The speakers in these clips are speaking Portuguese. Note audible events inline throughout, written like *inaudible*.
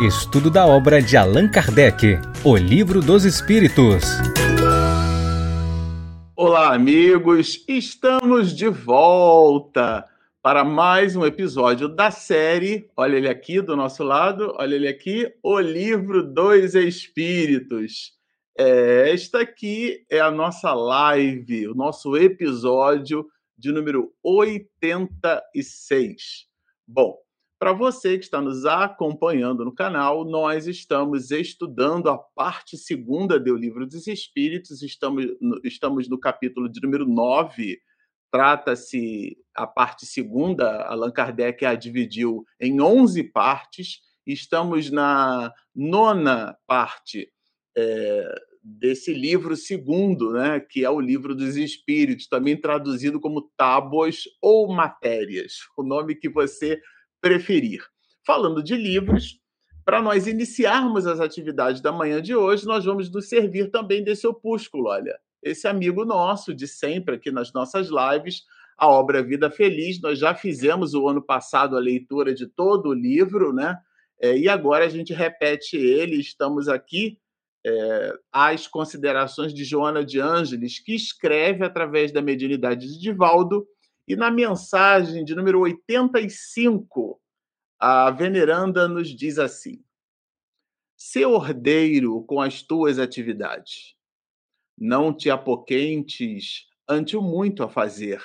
Estudo da obra de Allan Kardec, O Livro dos Espíritos. Olá, amigos! Estamos de volta para mais um episódio da série. Olha ele aqui do nosso lado, olha ele aqui, O Livro dos Espíritos. É, esta aqui é a nossa live, o nosso episódio de número 86. Bom, para você que está nos acompanhando no canal, nós estamos estudando a parte segunda do Livro dos Espíritos, estamos no, estamos no capítulo de número 9. Trata-se a parte segunda, Allan Kardec a dividiu em 11 partes, estamos na nona parte é, desse livro segundo, né, que é o Livro dos Espíritos, também traduzido como Tábuas ou Matérias, o nome que você preferir. Falando de livros, para nós iniciarmos as atividades da manhã de hoje, nós vamos nos servir também desse opúsculo, olha, esse amigo nosso de sempre aqui nas nossas lives, a obra Vida Feliz. Nós já fizemos o ano passado a leitura de todo o livro, né? É, e agora a gente repete ele. Estamos aqui é, às considerações de Joana de Ângeles, que escreve através da mediunidade de Divaldo e na mensagem de número 85, a veneranda nos diz assim: Se ordeiro com as tuas atividades, não te apoquentes ante o muito a fazer,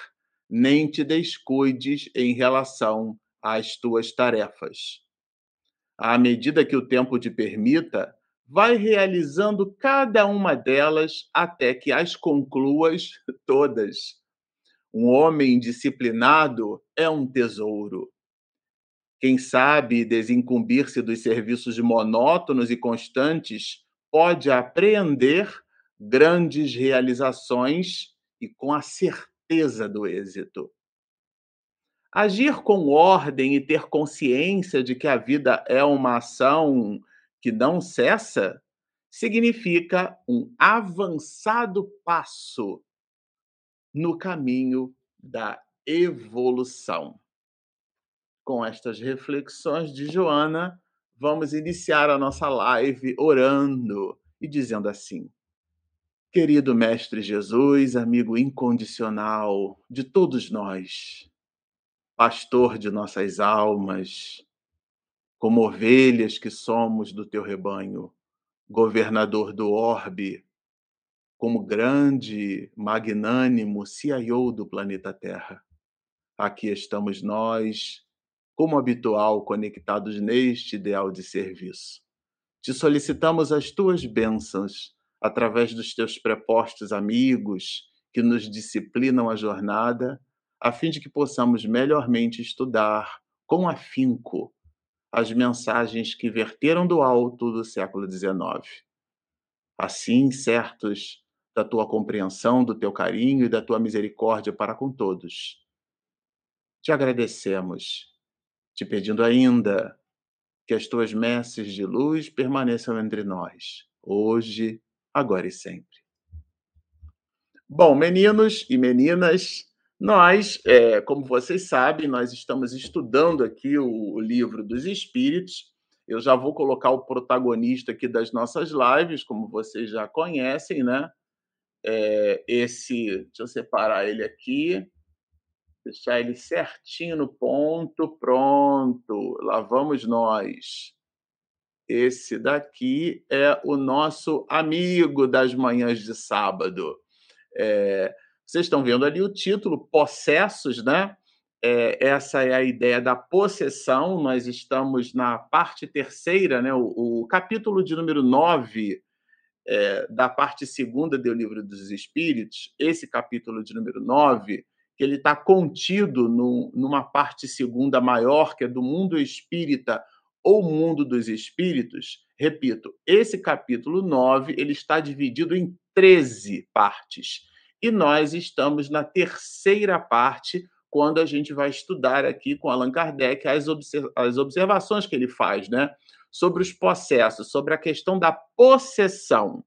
nem te descuides em relação às tuas tarefas. À medida que o tempo te permita, vai realizando cada uma delas até que as concluas todas um homem disciplinado é um tesouro. Quem sabe desincumbir-se dos serviços monótonos e constantes pode apreender grandes realizações e com a certeza do êxito. Agir com ordem e ter consciência de que a vida é uma ação que não cessa significa um avançado passo no caminho da evolução. Com estas reflexões de Joana, vamos iniciar a nossa live orando e dizendo assim: Querido Mestre Jesus, amigo incondicional de todos nós, pastor de nossas almas, como ovelhas que somos do teu rebanho, governador do orbe, como grande, magnânimo CIO do planeta Terra. Aqui estamos nós, como habitual, conectados neste ideal de serviço. Te solicitamos as tuas bênçãos através dos teus prepostos amigos que nos disciplinam a jornada, a fim de que possamos melhormente estudar com afinco as mensagens que verteram do alto do século XIX. Assim, certos da tua compreensão, do teu carinho e da tua misericórdia para com todos. Te agradecemos, te pedindo ainda que as tuas messes de luz permaneçam entre nós, hoje, agora e sempre. Bom, meninos e meninas, nós, é, como vocês sabem, nós estamos estudando aqui o, o livro dos Espíritos. Eu já vou colocar o protagonista aqui das nossas lives, como vocês já conhecem, né? É, esse. Deixa eu separar ele aqui, deixar ele certinho no ponto. Pronto, lá vamos nós. Esse daqui é o nosso amigo das manhãs de sábado. É, vocês estão vendo ali o título, Possessos, né? É, essa é a ideia da possessão. Nós estamos na parte terceira, né? o, o capítulo de número 9 é, da parte segunda do Livro dos Espíritos, esse capítulo de número 9, que ele está contido no, numa parte segunda maior, que é do mundo espírita ou mundo dos espíritos. Repito, esse capítulo 9 ele está dividido em 13 partes. E nós estamos na terceira parte, quando a gente vai estudar aqui com Allan Kardec as, as observações que ele faz, né? Sobre os processos, sobre a questão da possessão.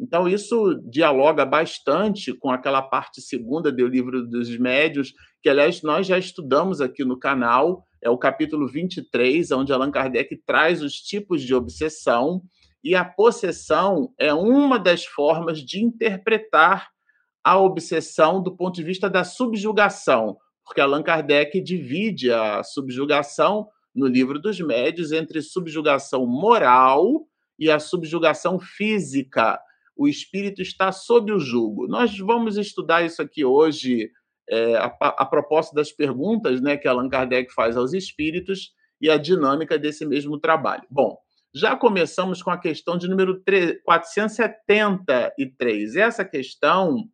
Então, isso dialoga bastante com aquela parte segunda do livro dos médios, que, aliás, nós já estudamos aqui no canal. é o capítulo 23, onde Allan Kardec traz os tipos de obsessão, e a possessão é uma das formas de interpretar a obsessão do ponto de vista da subjugação, porque Allan Kardec divide a subjugação no livro dos médios entre subjugação moral e a subjugação física. O espírito está sob o jugo. Nós vamos estudar isso aqui hoje é, a, a propósito das perguntas né, que Allan Kardec faz aos espíritos e a dinâmica desse mesmo trabalho. Bom, já começamos com a questão de número 3, 473. Essa questão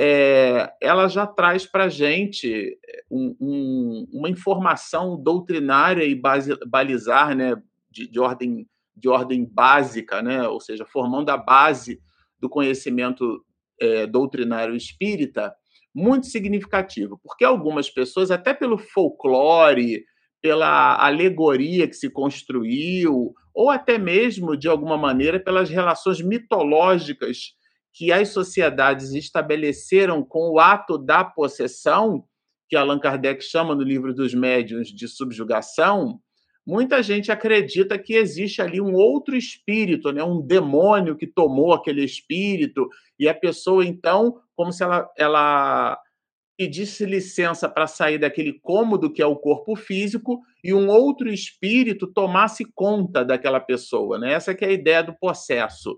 é, ela já traz para a gente um, um, uma informação doutrinária e base, balizar né, de, de, ordem, de ordem básica, né, ou seja, formando a base do conhecimento é, doutrinário espírita, muito significativo, porque algumas pessoas, até pelo folclore, pela alegoria que se construiu, ou até mesmo, de alguma maneira, pelas relações mitológicas que as sociedades estabeleceram com o ato da possessão, que Allan Kardec chama no livro dos médiuns de subjugação, muita gente acredita que existe ali um outro espírito, né? um demônio que tomou aquele espírito, e a pessoa, então, como se ela, ela pedisse licença para sair daquele cômodo que é o corpo físico e um outro espírito tomasse conta daquela pessoa. Né? Essa é a ideia do processo.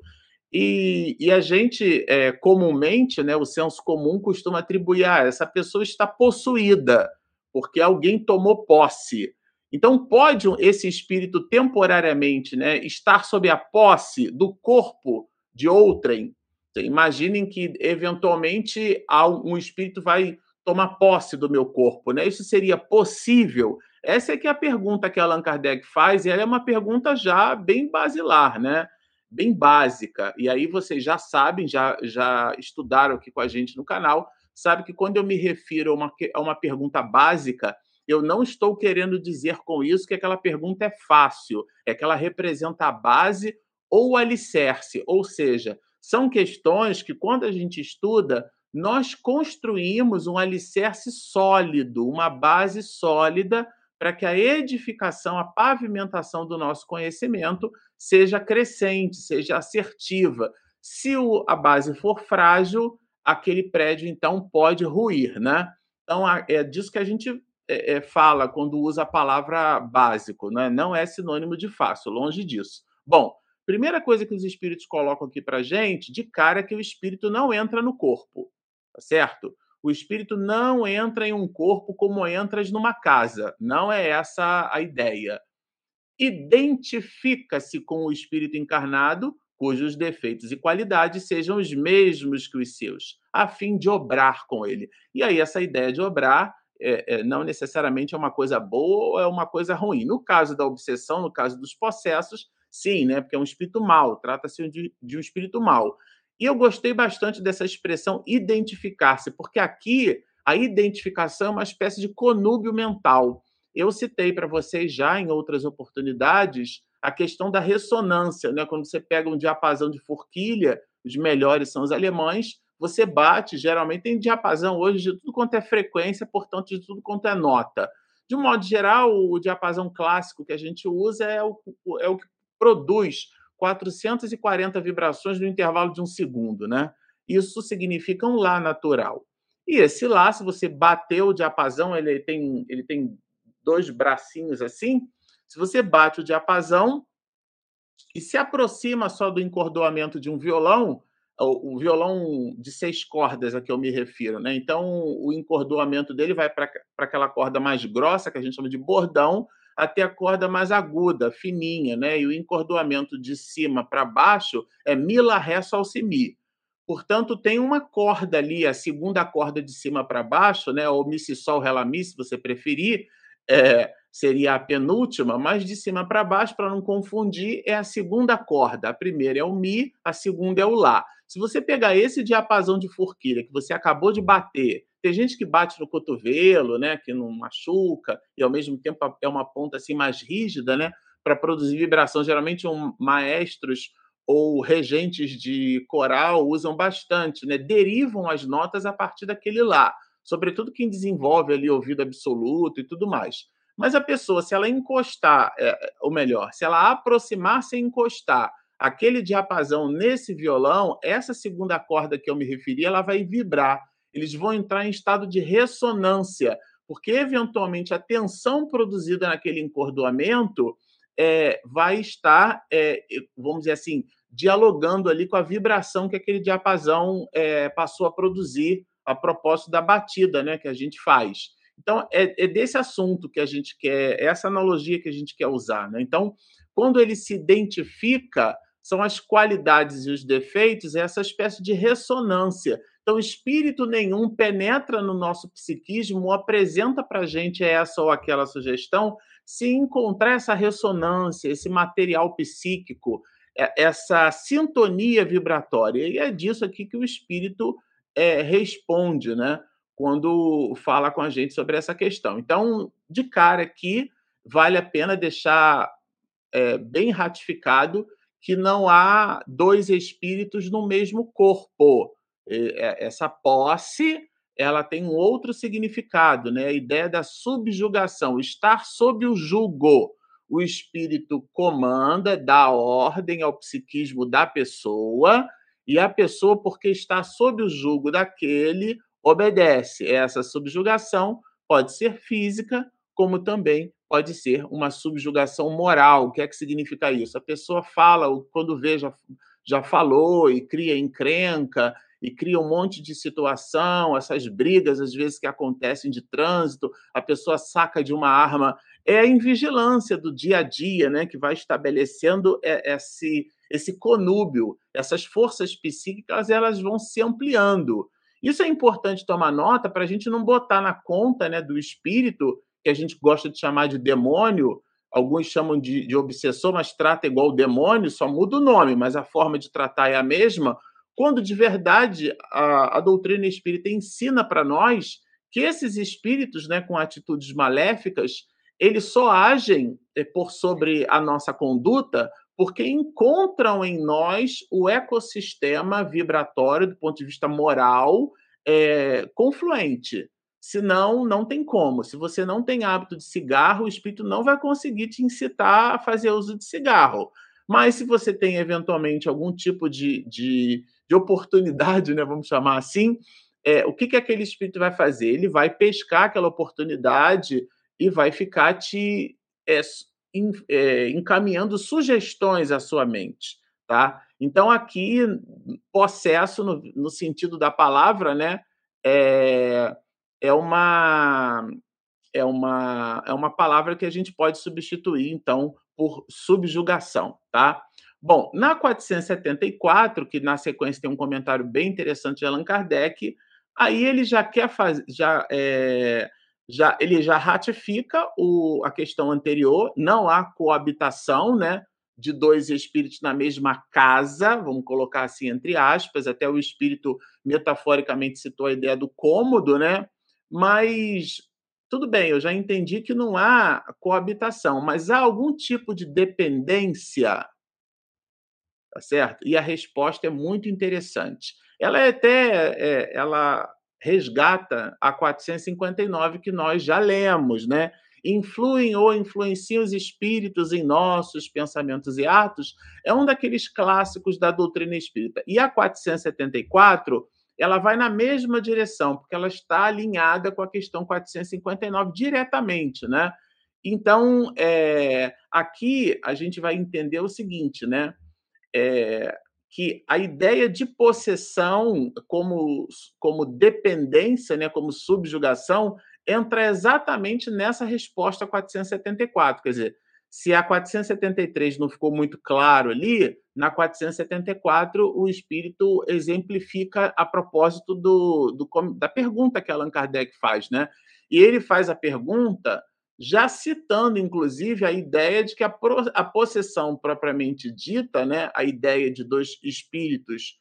E, e, a gente, é, comumente, né, o senso comum costuma atribuir, ah, essa pessoa está possuída, porque alguém tomou posse. Então, pode esse espírito temporariamente né, estar sob a posse do corpo de outrem? Imaginem que, eventualmente, um espírito vai tomar posse do meu corpo. Né? Isso seria possível? Essa é que é a pergunta que Allan Kardec faz, e ela é uma pergunta já bem basilar, né? Bem básica. E aí vocês já sabem, já, já estudaram aqui com a gente no canal, sabe que quando eu me refiro a uma, a uma pergunta básica, eu não estou querendo dizer com isso que aquela pergunta é fácil, é que ela representa a base ou o alicerce, ou seja, são questões que, quando a gente estuda, nós construímos um alicerce sólido, uma base sólida para que a edificação, a pavimentação do nosso conhecimento seja crescente, seja assertiva. Se o, a base for frágil, aquele prédio então pode ruir, né? Então é disso que a gente é, é, fala quando usa a palavra básico, né? Não é sinônimo de fácil, longe disso. Bom, primeira coisa que os espíritos colocam aqui para gente, de cara, é que o espírito não entra no corpo, tá certo? O espírito não entra em um corpo como entras numa casa. Não é essa a ideia. Identifica-se com o espírito encarnado, cujos defeitos e qualidades sejam os mesmos que os seus, a fim de obrar com ele. E aí, essa ideia de obrar é, é, não necessariamente é uma coisa boa ou é uma coisa ruim. No caso da obsessão, no caso dos processos, sim, né? Porque é um espírito mau, trata-se de, de um espírito mau. E eu gostei bastante dessa expressão identificar-se, porque aqui a identificação é uma espécie de conúbio mental. Eu citei para vocês já em outras oportunidades a questão da ressonância, né? Quando você pega um diapasão de forquilha, os melhores são os alemães, você bate, geralmente tem diapasão hoje de tudo quanto é frequência, portanto, de tudo quanto é nota. De um modo geral, o diapasão clássico que a gente usa é o, é o que produz 440 vibrações no intervalo de um segundo, né? Isso significa um Lá natural. E esse Lá, se você bater o diapasão, ele tem, ele tem dois bracinhos assim. Se você bate o diapasão e se aproxima só do encordoamento de um violão, o, violão de seis cordas a que eu me refiro, né? Então, o encordoamento dele vai para aquela corda mais grossa, que a gente chama de bordão, até a corda mais aguda, fininha, né? E o encordoamento de cima para baixo é mi, lá, ré, sol, si, mi. Portanto, tem uma corda ali, a segunda corda de cima para baixo, né? Ou mi, si, sol, ré, lá, mi, se você preferir, é, seria a penúltima, mas de cima para baixo, para não confundir, é a segunda corda. A primeira é o mi, a segunda é o lá. Se você pegar esse diapasão de forquilha que você acabou de bater tem gente que bate no cotovelo, né, que não machuca, e ao mesmo tempo é uma ponta assim mais rígida, né, para produzir vibração. Geralmente um, maestros ou regentes de coral usam bastante, né, derivam as notas a partir daquele lá, sobretudo quem desenvolve ali ouvido absoluto e tudo mais. Mas a pessoa, se ela encostar, é, ou melhor, se ela aproximar-se e encostar aquele diapasão nesse violão, essa segunda corda que eu me referi, ela vai vibrar. Eles vão entrar em estado de ressonância, porque eventualmente a tensão produzida naquele encordoamento é, vai estar, é, vamos dizer assim, dialogando ali com a vibração que aquele diapasão é, passou a produzir a propósito da batida né, que a gente faz. Então, é, é, desse assunto que a gente quer, é essa analogia que a gente quer usar. Né? Então, quando ele se identifica, são as qualidades e os defeitos, é essa espécie de ressonância. Então, espírito nenhum penetra no nosso psiquismo, apresenta para a gente essa ou aquela sugestão, se encontrar essa ressonância, esse material psíquico, é, essa sintonia vibratória. E é disso aqui que o espírito é, responde, né? Quando fala com a gente sobre essa questão. Então, de cara aqui, vale a pena deixar é, bem ratificado que não há dois espíritos no mesmo corpo. É, essa posse ela tem um outro significado, né? A ideia da subjugação, estar sob o jugo. O espírito comanda, dá ordem ao psiquismo da pessoa, e a pessoa, porque está sob o jugo daquele, obedece. Essa subjugação pode ser física, como também pode ser uma subjugação moral. O que é que significa isso? A pessoa fala, quando vê, já, já falou e cria encrenca, e cria um monte de situação, essas brigas, às vezes, que acontecem de trânsito, a pessoa saca de uma arma. É a invigilância do dia a dia, né, que vai estabelecendo esse, esse conúbio. Essas forças psíquicas elas vão se ampliando. Isso é importante tomar nota para a gente não botar na conta né, do espírito, que a gente gosta de chamar de demônio, alguns chamam de, de obsessor, mas trata igual demônio, só muda o nome, mas a forma de tratar é a mesma quando de verdade a, a doutrina espírita ensina para nós que esses espíritos, né, com atitudes maléficas, eles só agem eh, por sobre a nossa conduta porque encontram em nós o ecossistema vibratório do ponto de vista moral é, confluente. Senão, não tem como. Se você não tem hábito de cigarro, o espírito não vai conseguir te incitar a fazer uso de cigarro. Mas se você tem eventualmente algum tipo de, de, de oportunidade, *laughs* né, vamos chamar assim, é, o que, que aquele espírito vai fazer? Ele vai pescar aquela oportunidade e vai ficar te é, é, encaminhando sugestões à sua mente. Tá? Então, aqui, possesso, no, no sentido da palavra, né, é, é uma é uma é uma palavra que a gente pode substituir então por subjugação, tá? Bom, na 474, que na sequência tem um comentário bem interessante de Allan Kardec, aí ele já quer fazer, já, é, já ele já ratifica o, a questão anterior, não há coabitação, né? De dois espíritos na mesma casa, vamos colocar assim entre aspas, até o espírito metaforicamente citou a ideia do cômodo, né? Mas tudo bem, eu já entendi que não há coabitação, mas há algum tipo de dependência, tá certo? E a resposta é muito interessante. Ela é até, é, ela resgata a 459 que nós já lemos, né? Influem ou influenciam os espíritos em nossos pensamentos e atos, é um daqueles clássicos da doutrina espírita. E a 474 ela vai na mesma direção, porque ela está alinhada com a questão 459 diretamente, né? Então, é, aqui a gente vai entender o seguinte, né? É, que a ideia de possessão como, como dependência, né, como subjugação, entra exatamente nessa resposta 474. Quer dizer, se a 473 não ficou muito claro ali, na 474 o espírito exemplifica a propósito do, do, da pergunta que Allan Kardec faz, né? E ele faz a pergunta já citando, inclusive, a ideia de que a, a possessão propriamente dita, né, a ideia de dois espíritos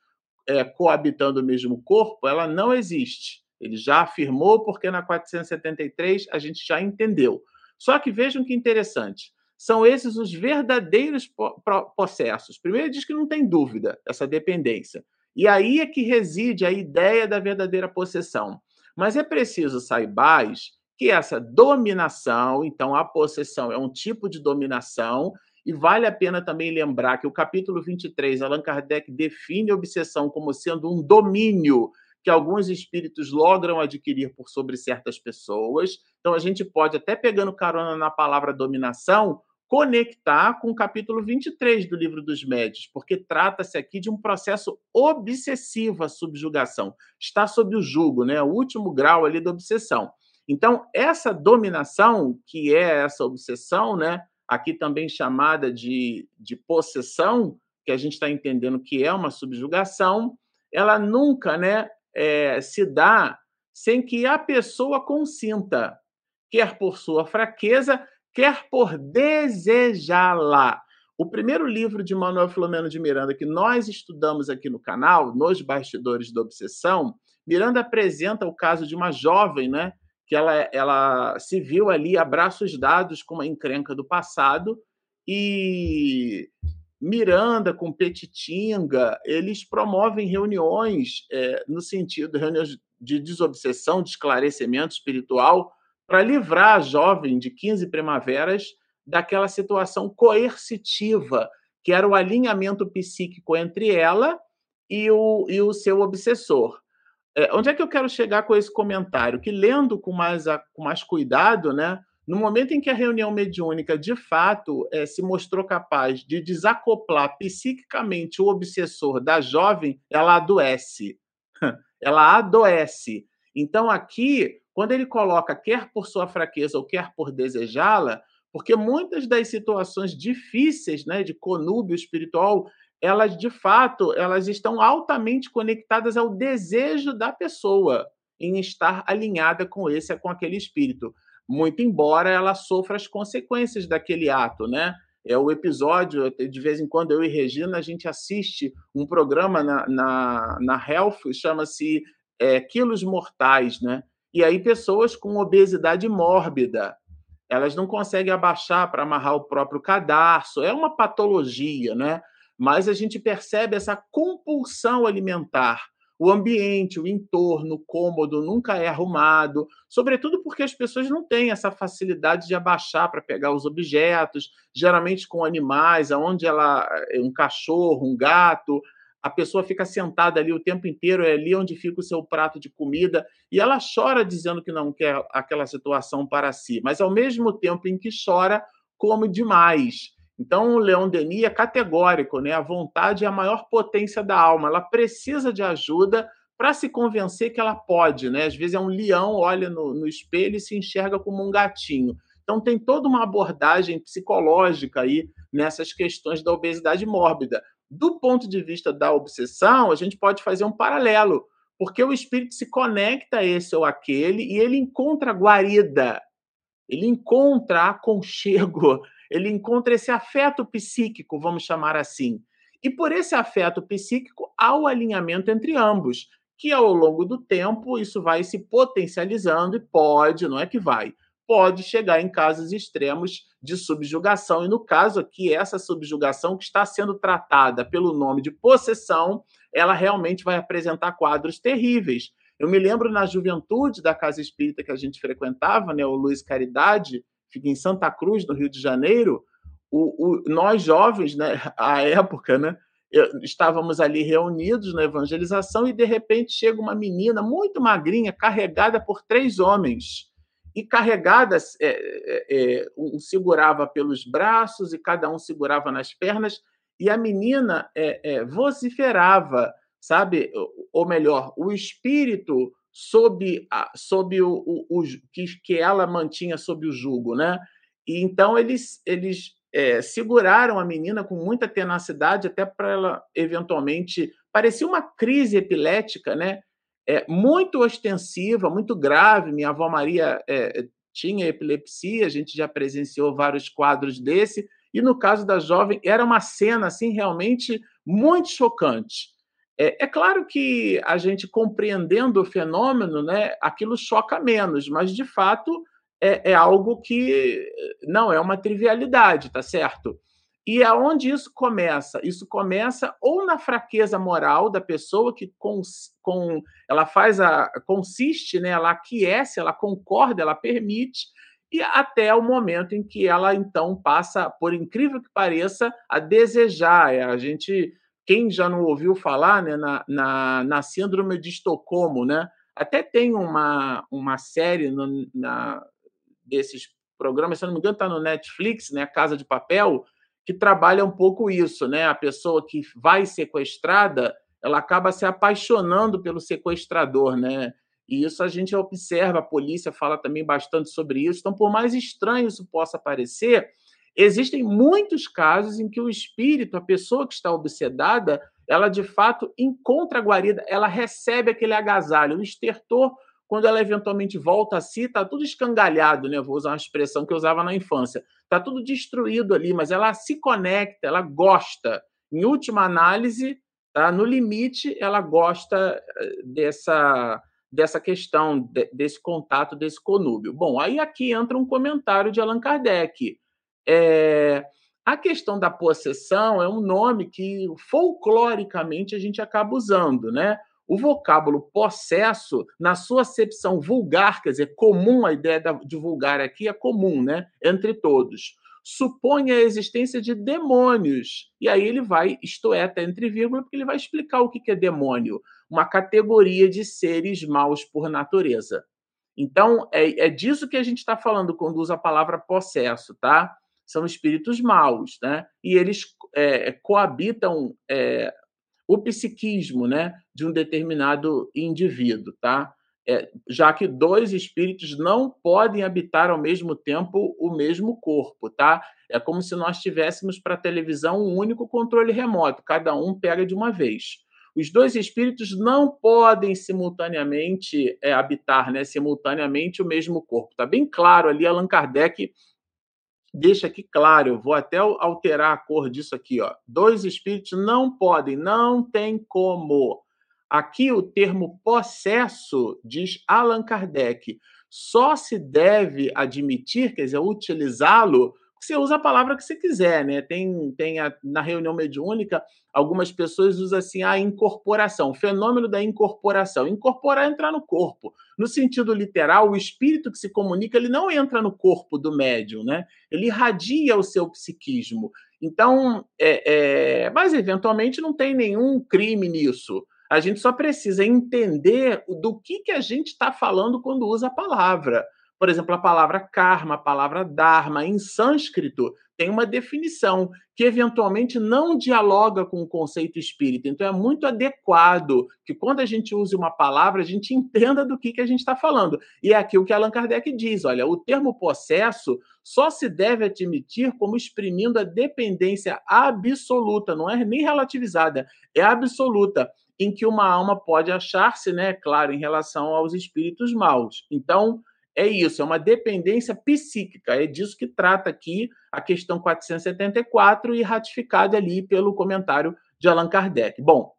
é, coabitando o mesmo corpo, ela não existe. Ele já afirmou, porque na 473 a gente já entendeu. Só que vejam que interessante são esses os verdadeiros processos. Primeiro, diz que não tem dúvida essa dependência. E aí é que reside a ideia da verdadeira possessão. Mas é preciso saibais que essa dominação, então a possessão é um tipo de dominação, e vale a pena também lembrar que o capítulo 23, Allan Kardec define a obsessão como sendo um domínio que alguns espíritos logram adquirir por sobre certas pessoas. Então a gente pode até pegando carona na palavra dominação, conectar com o capítulo 23 do livro dos médios, porque trata-se aqui de um processo obsessivo a subjugação. Está sob o jugo, né? O último grau ali da obsessão. Então, essa dominação, que é essa obsessão, né, aqui também chamada de, de possessão, que a gente está entendendo que é uma subjugação, ela nunca né, é, se dá sem que a pessoa consinta, quer por sua fraqueza, quer por desejá-la. O primeiro livro de Manuel Filomeno de Miranda que nós estudamos aqui no canal, nos bastidores da obsessão, Miranda apresenta o caso de uma jovem, né, que ela, ela se viu ali a braços dados com uma encrenca do passado e Miranda com Petitinga, eles promovem reuniões é, no sentido reuniões de desobsessão, de esclarecimento espiritual, para livrar a jovem de 15 primaveras daquela situação coercitiva, que era o alinhamento psíquico entre ela e o, e o seu obsessor. É, onde é que eu quero chegar com esse comentário? Que lendo com mais, com mais cuidado, né? No momento em que a reunião mediúnica de fato é, se mostrou capaz de desacoplar psiquicamente o obsessor da jovem, ela adoece. *laughs* ela adoece. Então, aqui, quando ele coloca quer por sua fraqueza ou quer por desejá-la, porque muitas das situações difíceis né, de conúbio espiritual elas de fato elas estão altamente conectadas ao desejo da pessoa em estar alinhada com esse com aquele espírito, muito embora ela sofra as consequências daquele ato, né? É o episódio, de vez em quando eu e Regina a gente assiste um programa na, na, na Health, chama-se é, Quilos Mortais, né? E aí pessoas com obesidade mórbida, elas não conseguem abaixar para amarrar o próprio cadarço, é uma patologia, né? mas a gente percebe essa compulsão alimentar. O ambiente, o entorno, cômodo nunca é arrumado, sobretudo porque as pessoas não têm essa facilidade de abaixar para pegar os objetos, geralmente com animais, aonde ela um cachorro, um gato, a pessoa fica sentada ali o tempo inteiro, é ali onde fica o seu prato de comida, e ela chora dizendo que não quer aquela situação para si, mas ao mesmo tempo em que chora, come demais. Então, o Leon Denis é categórico, né? A vontade é a maior potência da alma. Ela precisa de ajuda para se convencer que ela pode, né? Às vezes é um leão, olha no, no espelho e se enxerga como um gatinho. Então, tem toda uma abordagem psicológica aí nessas questões da obesidade mórbida. Do ponto de vista da obsessão, a gente pode fazer um paralelo, porque o espírito se conecta a esse ou aquele e ele encontra guarida, ele encontra aconchego, *laughs* ele encontra esse afeto psíquico, vamos chamar assim. E por esse afeto psíquico há o alinhamento entre ambos, que ao longo do tempo isso vai se potencializando e pode, não é que vai, pode chegar em casos extremos de subjugação. E no caso aqui, essa subjugação que está sendo tratada pelo nome de possessão, ela realmente vai apresentar quadros terríveis. Eu me lembro na juventude da casa espírita que a gente frequentava, né, o Luiz Caridade, fica em Santa Cruz, no Rio de Janeiro, o, o, nós jovens, né, *laughs* à época, né, estávamos ali reunidos na evangelização e de repente chega uma menina muito magrinha, carregada por três homens. E carregada, é, é, é, um segurava pelos braços e cada um segurava nas pernas, e a menina é, é vociferava, sabe? Ou melhor, o espírito sob, a, sob o, o, o, que, que ela mantinha sob o jugo, né? E então eles, eles é, seguraram a menina com muita tenacidade até para ela eventualmente parecia uma crise epilética, né? É, muito ostensiva, muito grave. Minha avó Maria é, tinha epilepsia, a gente já presenciou vários quadros desse. E no caso da jovem, era uma cena assim realmente muito chocante. É, é, claro que a gente compreendendo o fenômeno, né, aquilo choca menos, mas de fato é, é algo que não é uma trivialidade, tá certo? E aonde isso começa? Isso começa ou na fraqueza moral da pessoa que com, com ela faz a consiste, né, ela aquece, ela concorda, ela permite, e até o momento em que ela então passa, por incrível que pareça, a desejar. É, a gente, quem já não ouviu falar, né, na, na, na síndrome de Estocolmo, né? Até tem uma, uma série no, na, desses programas, se não me engano, está no Netflix, né? Casa de Papel, que trabalha um pouco isso, né? A pessoa que vai sequestrada, ela acaba se apaixonando pelo sequestrador, né? E isso a gente observa, a polícia fala também bastante sobre isso. Então, por mais estranho isso possa parecer, existem muitos casos em que o espírito, a pessoa que está obsedada, ela de fato encontra a guarida, ela recebe aquele agasalho, o estertor quando ela eventualmente volta a si, está tudo escangalhado, né? Vou usar uma expressão que eu usava na infância. Está tudo destruído ali, mas ela se conecta, ela gosta. Em última análise, tá? no limite, ela gosta eh, dessa, dessa questão, de, desse contato, desse conúbio. Bom, aí aqui entra um comentário de Allan Kardec. É, a questão da possessão é um nome que folcloricamente a gente acaba usando, né? O vocábulo possesso, na sua acepção vulgar, quer dizer, comum, a ideia de vulgar aqui é comum, né? Entre todos. Supõe a existência de demônios. E aí ele vai, isto é, até entre vírgula, porque ele vai explicar o que é demônio. Uma categoria de seres maus por natureza. Então, é, é disso que a gente está falando quando usa a palavra possesso, tá? São espíritos maus, né? E eles é, coabitam é, o psiquismo né, de um determinado indivíduo, tá? É, já que dois espíritos não podem habitar ao mesmo tempo o mesmo corpo, tá? É como se nós tivéssemos para a televisão um único controle remoto, cada um pega de uma vez. Os dois espíritos não podem simultaneamente é, habitar, né, simultaneamente o mesmo corpo. Tá bem claro ali Allan Kardec deixa aqui claro, eu vou até alterar a cor disso aqui, ó. Dois espíritos não podem, não tem como. Aqui o termo possesso diz Allan Kardec, só se deve admitir, quer dizer, utilizá-lo você usa a palavra que você quiser, né? Tem, tem a, na reunião mediúnica, algumas pessoas usam assim a incorporação, o fenômeno da incorporação. Incorporar é entrar no corpo. No sentido literal, o espírito que se comunica, ele não entra no corpo do médium, né? Ele irradia o seu psiquismo. Então, é, é, mas eventualmente não tem nenhum crime nisso. A gente só precisa entender do que, que a gente está falando quando usa a palavra. Por exemplo, a palavra karma, a palavra dharma, em sânscrito, tem uma definição que eventualmente não dialoga com o conceito espírita. Então é muito adequado que quando a gente use uma palavra, a gente entenda do que, que a gente está falando. E é aqui o que Allan Kardec diz: olha, o termo possesso só se deve admitir como exprimindo a dependência absoluta, não é nem relativizada, é absoluta, em que uma alma pode achar-se, né, claro, em relação aos espíritos maus. Então, é isso, é uma dependência psíquica. É disso que trata aqui a questão 474 e ratificada ali pelo comentário de Allan Kardec. Bom,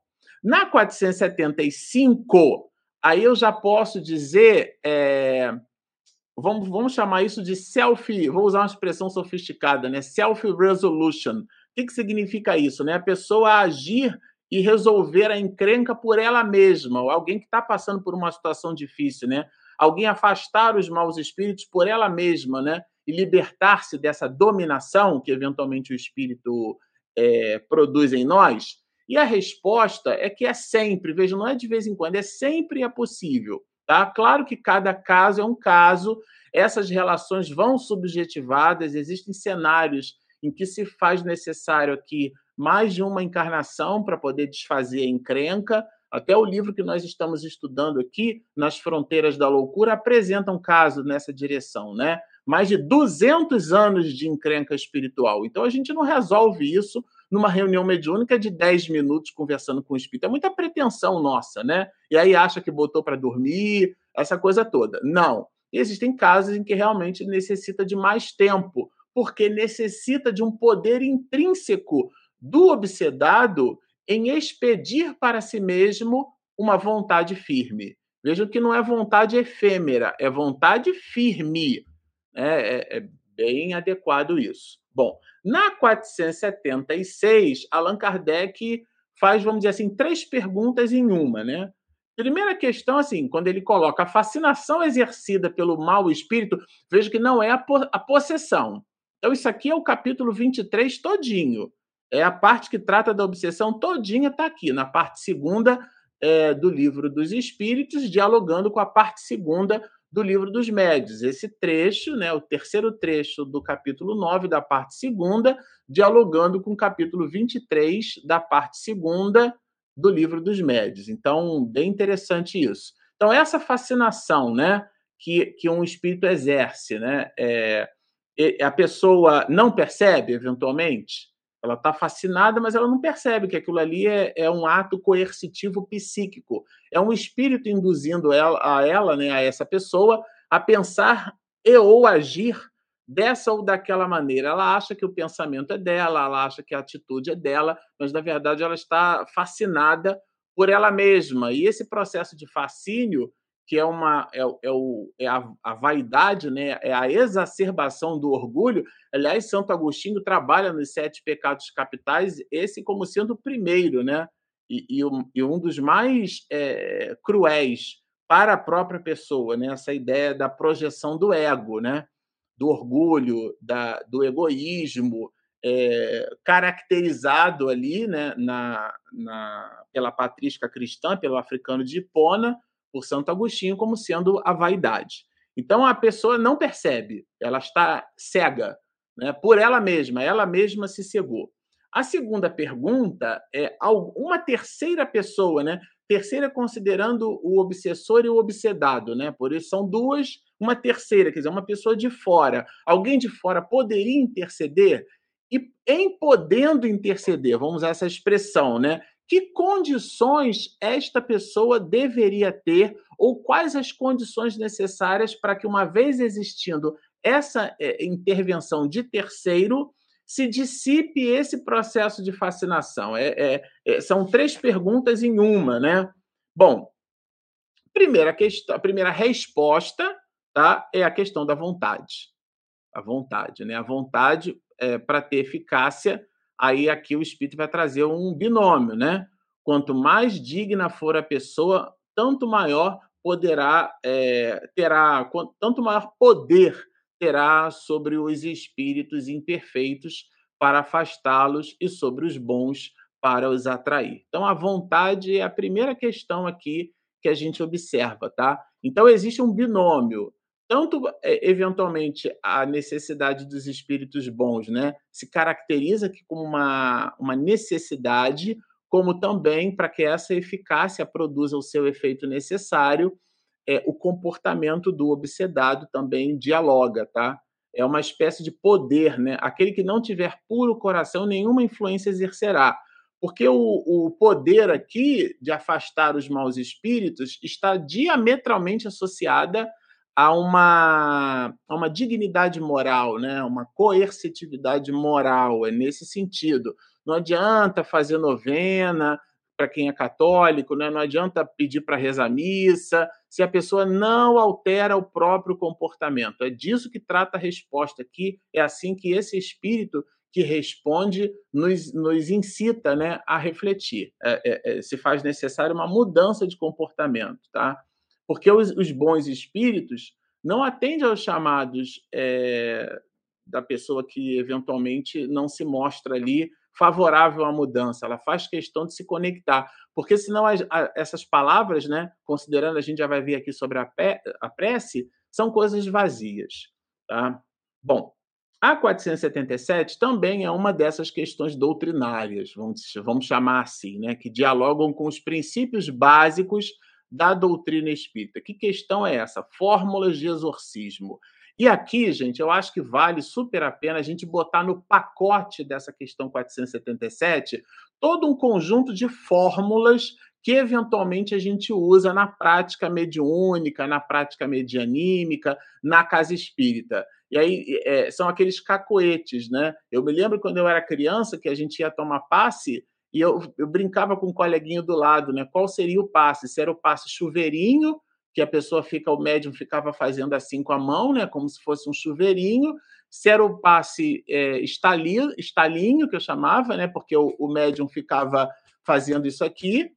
na 475, aí eu já posso dizer, é, vamos, vamos chamar isso de self, vou usar uma expressão sofisticada, né? Self-resolution. O que, que significa isso? Né? A pessoa agir e resolver a encrenca por ela mesma, ou alguém que está passando por uma situação difícil, né? Alguém afastar os maus espíritos por ela mesma, né? E libertar-se dessa dominação que eventualmente o espírito é, produz em nós? E a resposta é que é sempre, veja, não é de vez em quando, é sempre é possível. Tá? Claro que cada caso é um caso, essas relações vão subjetivadas, existem cenários em que se faz necessário aqui mais de uma encarnação para poder desfazer a encrenca, até o livro que nós estamos estudando aqui, Nas Fronteiras da Loucura, apresenta um caso nessa direção, né? Mais de 200 anos de encrenca espiritual. Então a gente não resolve isso numa reunião mediúnica de 10 minutos conversando com o espírito. É muita pretensão nossa, né? E aí acha que botou para dormir, essa coisa toda. Não. existem casos em que realmente necessita de mais tempo, porque necessita de um poder intrínseco do obsedado em expedir para si mesmo uma vontade firme. Vejam que não é vontade efêmera, é vontade firme. É, é, é bem adequado isso. Bom, na 476, Allan Kardec faz, vamos dizer assim, três perguntas em uma, né? Primeira questão, assim, quando ele coloca a fascinação exercida pelo mau espírito, veja que não é a, po a possessão. Então, isso aqui é o capítulo 23 todinho. É a parte que trata da obsessão todinha, está aqui, na parte segunda é, do livro dos Espíritos, dialogando com a parte segunda do livro dos Médios. Esse trecho, né, o terceiro trecho do capítulo 9 da parte segunda, dialogando com o capítulo 23 da parte segunda do livro dos Médios. Então, bem interessante isso. Então, essa fascinação né, que, que um espírito exerce, né, é, a pessoa não percebe, eventualmente, ela está fascinada, mas ela não percebe que aquilo ali é, é, um ato coercitivo psíquico. É um espírito induzindo ela, a ela, né, a essa pessoa, a pensar e ou agir dessa ou daquela maneira. Ela acha que o pensamento é dela, ela acha que a atitude é dela, mas na verdade ela está fascinada por ela mesma. E esse processo de fascínio que é uma é, é, o, é a, a, vaidade, né? é a exacerbação do orgulho. Aliás, Santo Agostinho trabalha nos sete pecados capitais, esse como sendo o primeiro, né? E, e, um, e um dos mais é, cruéis para a própria pessoa, né? essa ideia da projeção do ego, né? do orgulho, da, do egoísmo, é, caracterizado ali né? na, na, pela patrística cristã, pelo africano de Hipona, por Santo Agostinho como sendo a vaidade. Então a pessoa não percebe, ela está cega, né, por ela mesma, ela mesma se cegou. A segunda pergunta é uma terceira pessoa, né? Terceira considerando o obsessor e o obsedado, né? Por isso são duas, uma terceira, quer dizer, uma pessoa de fora. Alguém de fora poderia interceder? E em podendo interceder, vamos usar essa expressão, né? Que condições esta pessoa deveria ter ou quais as condições necessárias para que, uma vez existindo essa é, intervenção de terceiro, se dissipe esse processo de fascinação? É, é, é, são três perguntas em uma, né? Bom, primeira questão, a primeira resposta tá, é a questão da vontade. A vontade, né? A vontade é, para ter eficácia aí aqui o espírito vai trazer um binômio, né? Quanto mais digna for a pessoa, tanto maior poderá é, terá, tanto maior poder terá sobre os espíritos imperfeitos para afastá-los e sobre os bons para os atrair. Então a vontade é a primeira questão aqui que a gente observa, tá? Então existe um binômio tanto é, eventualmente a necessidade dos espíritos bons, né, se caracteriza aqui como uma, uma necessidade, como também para que essa eficácia produza o seu efeito necessário, é, o comportamento do obsedado também dialoga, tá? É uma espécie de poder, né? Aquele que não tiver puro coração, nenhuma influência exercerá. Porque o, o poder aqui de afastar os maus espíritos está diametralmente associada a uma, a uma dignidade moral, né? uma coercitividade moral, é nesse sentido. Não adianta fazer novena para quem é católico, né? não adianta pedir para rezar missa, se a pessoa não altera o próprio comportamento. É disso que trata a resposta aqui, é assim que esse espírito que responde nos, nos incita né, a refletir. É, é, é se faz necessário uma mudança de comportamento, tá? Porque os, os bons espíritos não atendem aos chamados é, da pessoa que eventualmente não se mostra ali favorável à mudança, ela faz questão de se conectar, porque senão as, a, essas palavras, né, considerando a gente já vai ver aqui sobre a, pé, a prece, são coisas vazias, tá? Bom, a 477 também é uma dessas questões doutrinárias, vamos, vamos chamar assim, né, que dialogam com os princípios básicos da doutrina espírita. Que questão é essa? Fórmulas de exorcismo. E aqui, gente, eu acho que vale super a pena a gente botar no pacote dessa questão 477 todo um conjunto de fórmulas que eventualmente a gente usa na prática mediúnica, na prática medianímica, na casa espírita. E aí é, são aqueles cacoetes, né? Eu me lembro quando eu era criança que a gente ia tomar passe e eu, eu brincava com um coleguinho do lado, né? Qual seria o passe? Se era o passe chuveirinho, que a pessoa fica, o médium ficava fazendo assim com a mão, né, como se fosse um chuveirinho. Se era o passe é, estalinho, estalinho, que eu chamava, né, porque o, o médium ficava fazendo isso aqui,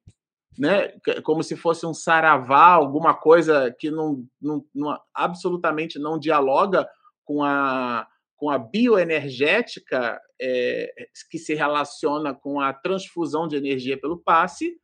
né, como se fosse um saravá, alguma coisa que não, não, não absolutamente não dialoga com a, com a bioenergética é, que se relaciona com a transfusão de energia pelo passe.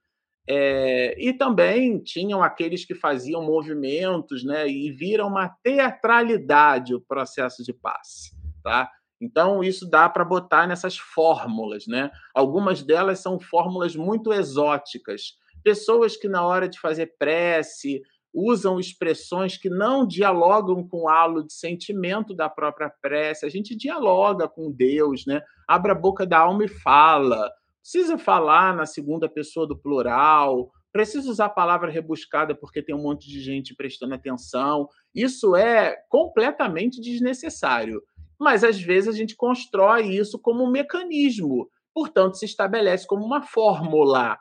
É, e também tinham aqueles que faziam movimentos né, e viram uma teatralidade o processo de passe. Tá? Então, isso dá para botar nessas fórmulas. Né? Algumas delas são fórmulas muito exóticas. Pessoas que, na hora de fazer prece, usam expressões que não dialogam com o halo de sentimento da própria prece. A gente dialoga com Deus, né? Abre a boca da alma e fala. Precisa falar na segunda pessoa do plural. Precisa usar a palavra rebuscada porque tem um monte de gente prestando atenção. Isso é completamente desnecessário. Mas às vezes a gente constrói isso como um mecanismo. Portanto, se estabelece como uma fórmula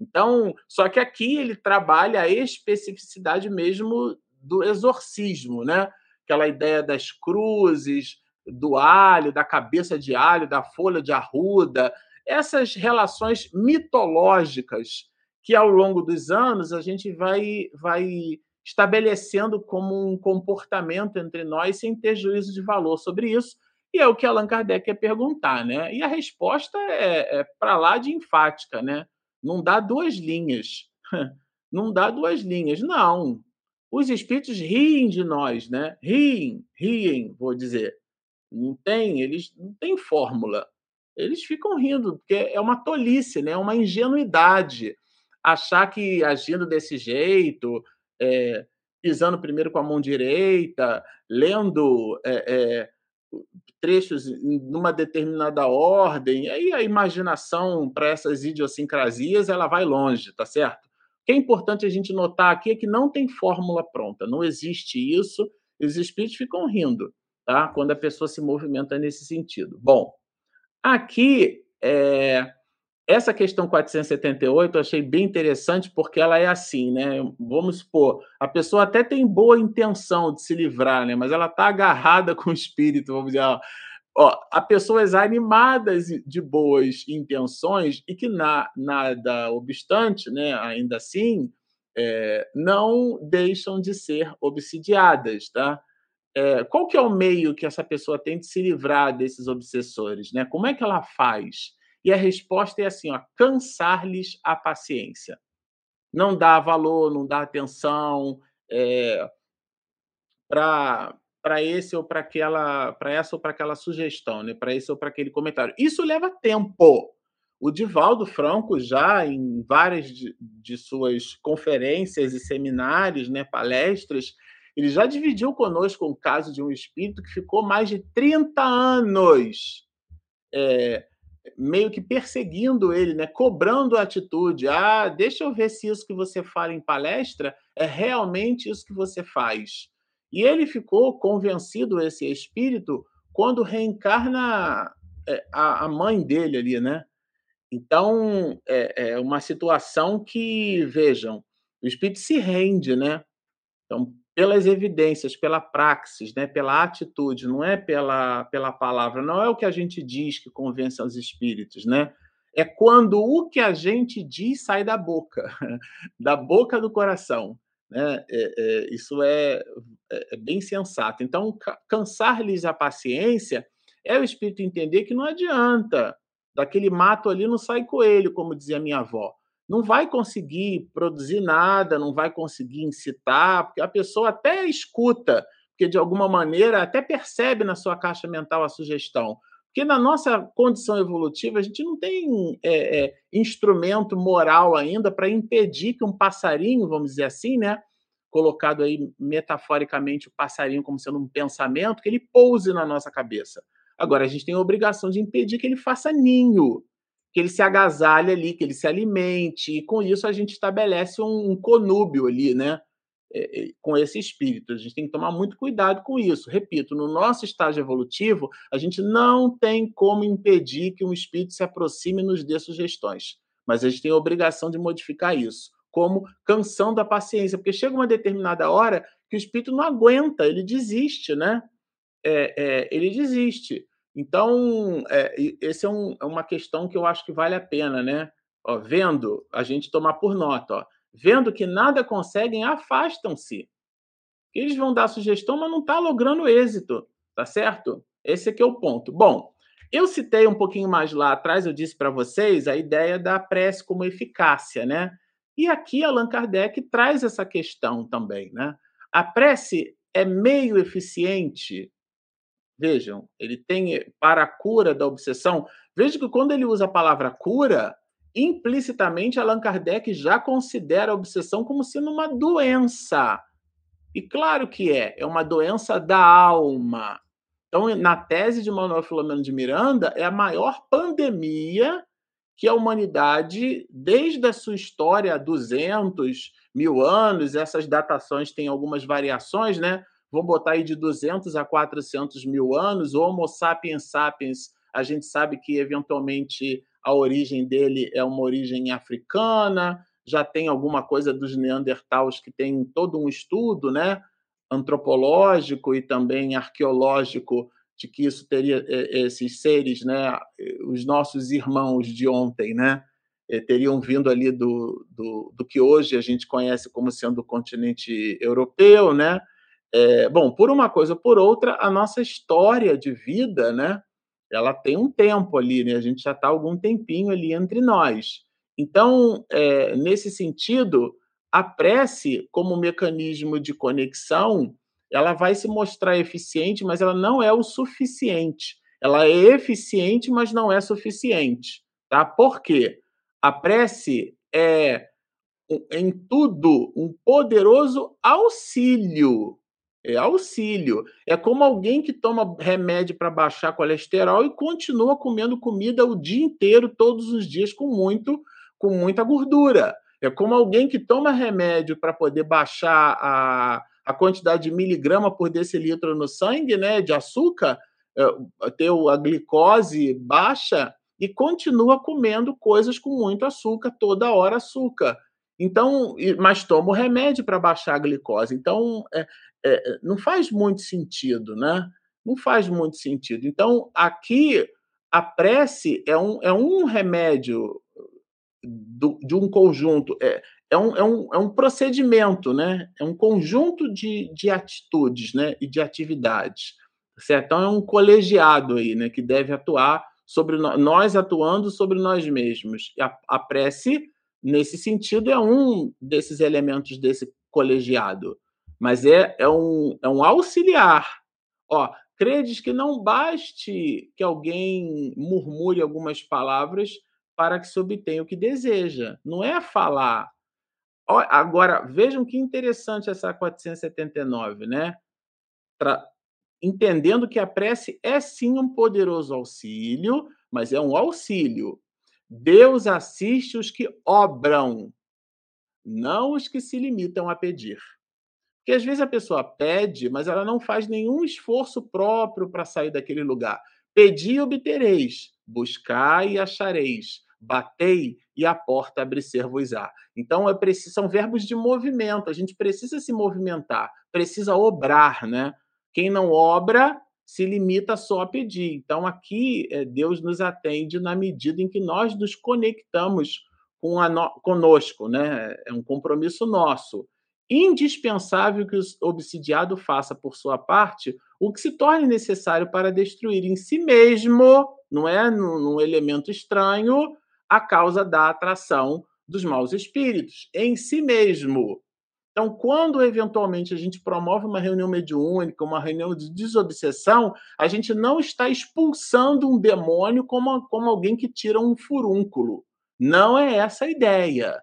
então, só que aqui ele trabalha a especificidade mesmo do exorcismo, né? Aquela ideia das cruzes, do alho, da cabeça de alho, da folha de arruda, essas relações mitológicas que ao longo dos anos a gente vai vai estabelecendo como um comportamento entre nós sem ter juízo de valor sobre isso. E é o que Allan Kardec quer perguntar, né? E a resposta é, é para lá de enfática, né? Não dá duas linhas. *laughs* Não dá duas linhas. Não. Os espíritos riem de nós, né? Riem, riem, vou dizer. Não tem, eles não têm fórmula. Eles ficam rindo, porque é uma tolice, né? É uma ingenuidade achar que agindo desse jeito, é, pisando primeiro com a mão direita, lendo é, é, trechos numa determinada ordem, aí a imaginação para essas idiosincrasias ela vai longe, tá certo? O que é importante a gente notar aqui é que não tem fórmula pronta, não existe isso, os espíritos ficam rindo, tá? Quando a pessoa se movimenta nesse sentido. Bom, aqui é, essa questão 478 eu achei bem interessante porque ela é assim, né? Vamos supor, a pessoa até tem boa intenção de se livrar, né? Mas ela está agarrada *laughs* com o espírito, vamos dizer, ó, há pessoas animadas de boas intenções e que na, nada obstante, né? Ainda assim, é, não deixam de ser obsidiadas, tá? É, qual que é o meio que essa pessoa tem de se livrar desses obsessores, né? Como é que ela faz? E a resposta é assim: ó, cansar-lhes a paciência. Não dá valor, não dá atenção é, para para esse ou para aquela, para essa ou para aquela sugestão, né? Para esse ou para aquele comentário. Isso leva tempo. O Divaldo Franco já em várias de, de suas conferências e seminários, né, palestras, ele já dividiu conosco um caso de um espírito que ficou mais de 30 anos é, meio que perseguindo ele, né? cobrando a atitude. Ah, deixa eu ver se isso que você fala em palestra é realmente isso que você faz. E ele ficou convencido, esse espírito, quando reencarna é, a mãe dele ali, né? Então, é, é uma situação que, vejam, o espírito se rende, né? Então, pelas evidências, pela praxis, né, pela atitude, não é pela, pela palavra, não é o que a gente diz que convence aos espíritos, né? É quando o que a gente diz sai da boca, *laughs* da boca do coração. Né? É, é, isso é, é, é bem sensato. Então, cansar-lhes a paciência é o espírito entender que não adianta. Daquele mato ali não sai coelho, como dizia minha avó não vai conseguir produzir nada, não vai conseguir incitar, porque a pessoa até escuta, porque de alguma maneira até percebe na sua caixa mental a sugestão. Porque na nossa condição evolutiva, a gente não tem é, é, instrumento moral ainda para impedir que um passarinho, vamos dizer assim, né? Colocado aí metaforicamente o passarinho como sendo um pensamento, que ele pouse na nossa cabeça. Agora, a gente tem a obrigação de impedir que ele faça ninho que ele se agasalhe ali, que ele se alimente, e com isso a gente estabelece um, um conúbio ali, né? É, é, com esse espírito. A gente tem que tomar muito cuidado com isso. Repito, no nosso estágio evolutivo, a gente não tem como impedir que um espírito se aproxime e nos dê sugestões, mas a gente tem a obrigação de modificar isso. como canção da paciência, porque chega uma determinada hora que o espírito não aguenta, ele desiste, né? É, é, ele desiste. Então, é, essa é, um, é, uma questão que eu acho que vale a pena, né? Ó, vendo, a gente tomar por nota, ó, vendo que nada conseguem, afastam-se. Eles vão dar sugestão, mas não está logrando êxito, tá certo? Esse aqui é o ponto. Bom, eu citei um pouquinho mais lá atrás, eu disse para vocês a ideia da prece como eficácia, né? E aqui Allan Kardec traz essa questão também, né? A prece é meio eficiente. Vejam, ele tem para a cura da obsessão. Veja que quando ele usa a palavra cura, implicitamente Allan Kardec já considera a obsessão como sendo uma doença. E claro que é, é uma doença da alma. Então, na tese de Manuel Filomeno de Miranda, é a maior pandemia que a humanidade, desde a sua história há 200 mil anos, essas datações têm algumas variações, né? Vamos botar aí de 200 a 400 mil anos. O Homo sapiens sapiens, a gente sabe que eventualmente a origem dele é uma origem africana, já tem alguma coisa dos Neandertais que tem todo um estudo, né? antropológico e também arqueológico de que isso teria esses seres, né, os nossos irmãos de ontem, né, teriam vindo ali do, do, do que hoje a gente conhece como sendo o continente europeu, né? É, bom, por uma coisa ou por outra, a nossa história de vida, né, ela tem um tempo ali, né? A gente já está algum tempinho ali entre nós. Então, é, nesse sentido, a prece, como mecanismo de conexão, ela vai se mostrar eficiente, mas ela não é o suficiente. Ela é eficiente, mas não é suficiente. Tá? Por quê? A prece é, em tudo, um poderoso auxílio. É auxílio. É como alguém que toma remédio para baixar colesterol e continua comendo comida o dia inteiro, todos os dias, com muito, com muita gordura. É como alguém que toma remédio para poder baixar a, a quantidade de miligrama por decilitro no sangue, né, de açúcar, é, ter a glicose baixa e continua comendo coisas com muito açúcar, toda hora açúcar. Então, mas toma o remédio para baixar a glicose. Então, é, é, não faz muito sentido, né? Não faz muito sentido. Então, aqui a prece é um, é um remédio do, de um conjunto. É, é, um, é, um, é um procedimento, né? É um conjunto de, de atitudes né? e de atividades. Certo? Então, é um colegiado aí, né? Que deve atuar sobre nós atuando sobre nós mesmos. A, a prece, nesse sentido, é um desses elementos desse colegiado. Mas é, é, um, é um auxiliar. Ó, credes que não baste que alguém murmure algumas palavras para que se obtenha o que deseja. Não é falar. Agora, vejam que interessante essa 479, né? Entendendo que a prece é sim um poderoso auxílio, mas é um auxílio. Deus assiste os que obram, não os que se limitam a pedir. Porque às vezes a pessoa pede, mas ela não faz nenhum esforço próprio para sair daquele lugar. Pedi e obtereis, buscai e achareis, batei e a porta abrir-ser-vos-á. Então, é preciso, são verbos de movimento, a gente precisa se movimentar, precisa obrar, né? Quem não obra se limita só a pedir. Então, aqui, é, Deus nos atende na medida em que nós nos conectamos com a no... conosco, né? É um compromisso nosso. Indispensável que o obsidiado faça por sua parte o que se torne necessário para destruir em si mesmo, não é num elemento estranho, a causa da atração dos maus espíritos em si mesmo. Então, quando eventualmente a gente promove uma reunião mediúnica, uma reunião de desobsessão, a gente não está expulsando um demônio como, como alguém que tira um furúnculo. Não é essa a ideia.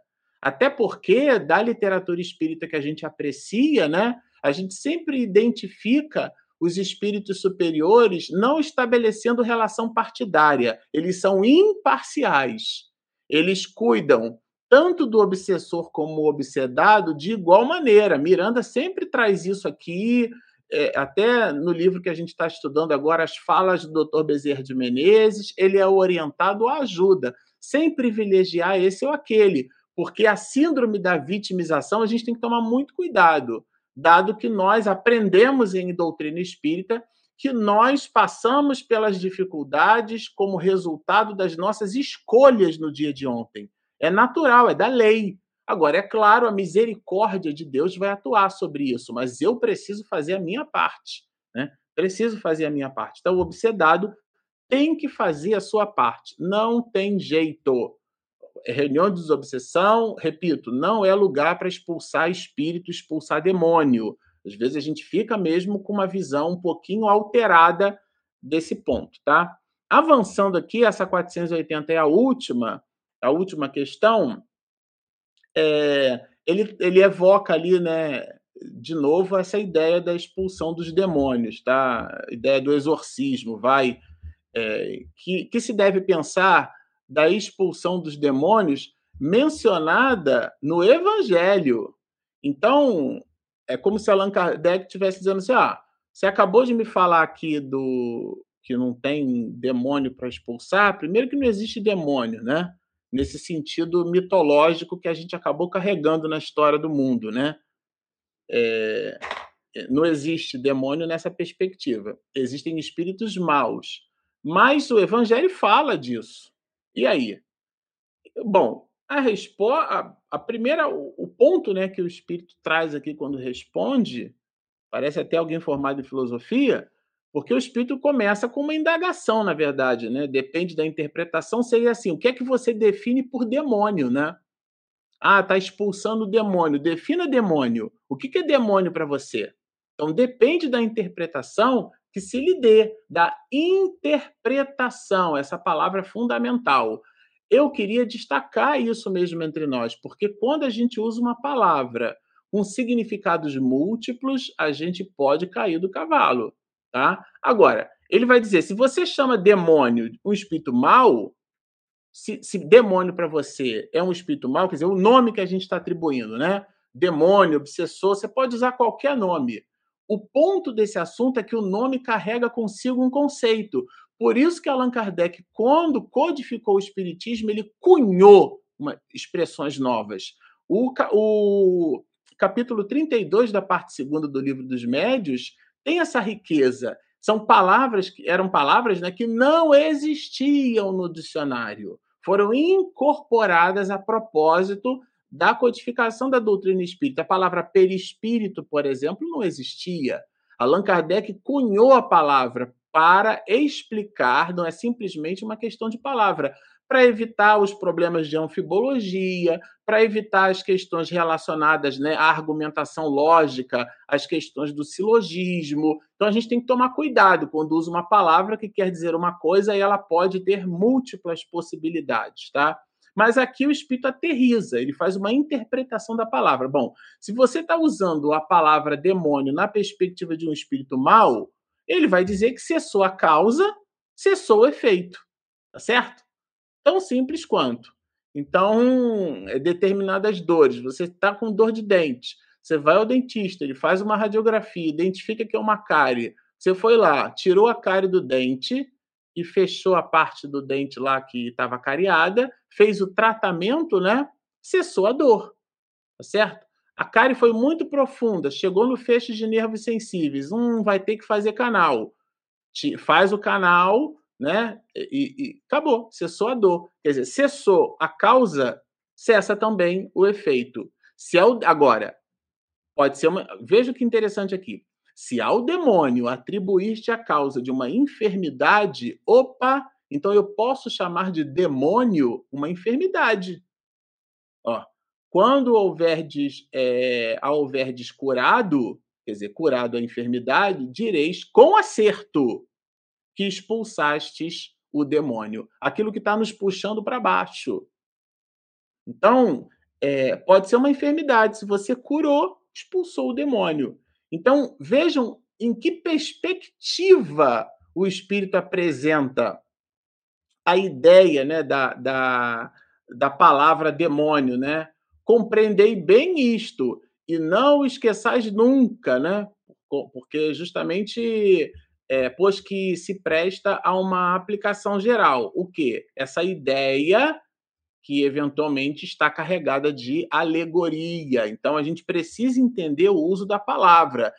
Até porque, da literatura espírita que a gente aprecia, né, a gente sempre identifica os espíritos superiores não estabelecendo relação partidária, eles são imparciais. Eles cuidam tanto do obsessor como o obsedado de igual maneira. Miranda sempre traz isso aqui, é, até no livro que a gente está estudando agora, as falas do Dr. Bezerra de Menezes, ele é orientado à ajuda, sem privilegiar esse ou aquele, Porque a síndrome da vitimização a gente tem que tomar muito cuidado, dado que nós aprendemos em doutrina espírita que nós passamos pelas dificuldades como resultado das nossas escolhas no dia de ontem. É natural, é da lei. Agora, é claro, a misericórdia de Deus vai atuar sobre isso, mas eu preciso fazer a minha parte. Né? Preciso fazer a minha parte. Então, o obsedado tem que fazer a sua parte. Não tem jeito. Reunião de desobsessão, repito, não é lugar para expulsar espírito, expulsar demônio. Às vezes a gente fica mesmo com uma visão um pouquinho alterada desse ponto, tá? Avançando aqui, essa 480 é a última, a última questão. É, ele, ele evoca ali, né, de novo, essa ideia da expulsão dos demônios, tá? A ideia do exorcismo, vai. É, que, que se deve pensar da expulsão dos demônios mencionada no Evangelho. Então, é como se Allan Kardec estivesse dizendo assim: ah, você acabou de me falar aqui do que não tem demônio para expulsar. Primeiro que não existe demônio, né? Nesse sentido mitológico que a gente acabou carregando na história do mundo, né? É, não existe demônio nessa perspectiva. Existem espíritos maus. Mas o Evangelho fala disso. E aí? Bom, a resposta, a, primeira, o, ponto, né, que o espírito traz aqui quando responde, parece até alguém formado em filosofia, porque o espírito começa com uma indagação, na verdade, né? Depende da interpretação, seria assim: o que é que você define por demônio, né? Ah, está expulsando o demônio. Defina demônio. O que é demônio para você? Então depende da interpretação que se lhe dê, da interpretação. Essa palavra é fundamental eu queria destacar isso mesmo entre nós, porque quando a gente usa uma palavra com significados múltiplos, a gente pode cair do cavalo, tá? Agora, ele vai dizer, se você chama demônio um espírito mau, se, se demônio para você é um espírito mau, quer dizer, o nome que a gente está atribuindo, né? Demônio, obsessor, você pode usar qualquer nome. O ponto desse assunto é que o nome carrega consigo um conceito. Por isso que Allan Kardec, quando codificou o Espiritismo, ele cunhou uma, expressões novas. O, o capítulo 32 da parte segunda do Livro dos Médios tem essa riqueza. São palavras que eram palavras né, que não existiam no dicionário. Foram incorporadas a propósito da codificação da doutrina espírita. A palavra perispírito, por exemplo, não existia. Allan Kardec cunhou a palavra para explicar, não é simplesmente uma questão de palavra, para evitar os problemas de anfibologia, para evitar as questões relacionadas né, à argumentação lógica, as questões do silogismo. Então a gente tem que tomar cuidado quando usa uma palavra que quer dizer uma coisa e ela pode ter múltiplas possibilidades, tá? Mas aqui o espírito aterriza, ele faz uma interpretação da palavra. Bom, se você está usando a palavra demônio na perspectiva de um espírito mau, ele vai dizer que cessou a causa, cessou o efeito. Tá certo? Tão simples quanto. Então, é determinadas dores. Você está com dor de dente. Você vai ao dentista, ele faz uma radiografia, identifica que é uma cárie. Você foi lá, tirou a cárie do dente e fechou a parte do dente lá que estava cariada, fez o tratamento, né? Cessou a dor. Tá certo? A cárie foi muito profunda, chegou no feixe de nervos sensíveis. Hum, vai ter que fazer canal. Faz o canal, né? E, e acabou, cessou a dor. Quer dizer, cessou a causa, cessa também o efeito. Se é o, agora, pode ser uma. Veja que interessante aqui. Se ao demônio atribuir-te a causa de uma enfermidade, opa, então eu posso chamar de demônio uma enfermidade. Ó, quando houverdes, é, houverdes curado, quer dizer, curado a enfermidade, direis com acerto que expulsastes o demônio. Aquilo que está nos puxando para baixo. Então, é, pode ser uma enfermidade. Se você curou, expulsou o demônio. Então, vejam em que perspectiva o Espírito apresenta a ideia né, da, da, da palavra demônio, né? compreendei bem isto e não esqueçais nunca, né? Porque justamente é, pois que se presta a uma aplicação geral. O que? Essa ideia que eventualmente está carregada de alegoria. Então a gente precisa entender o uso da palavra.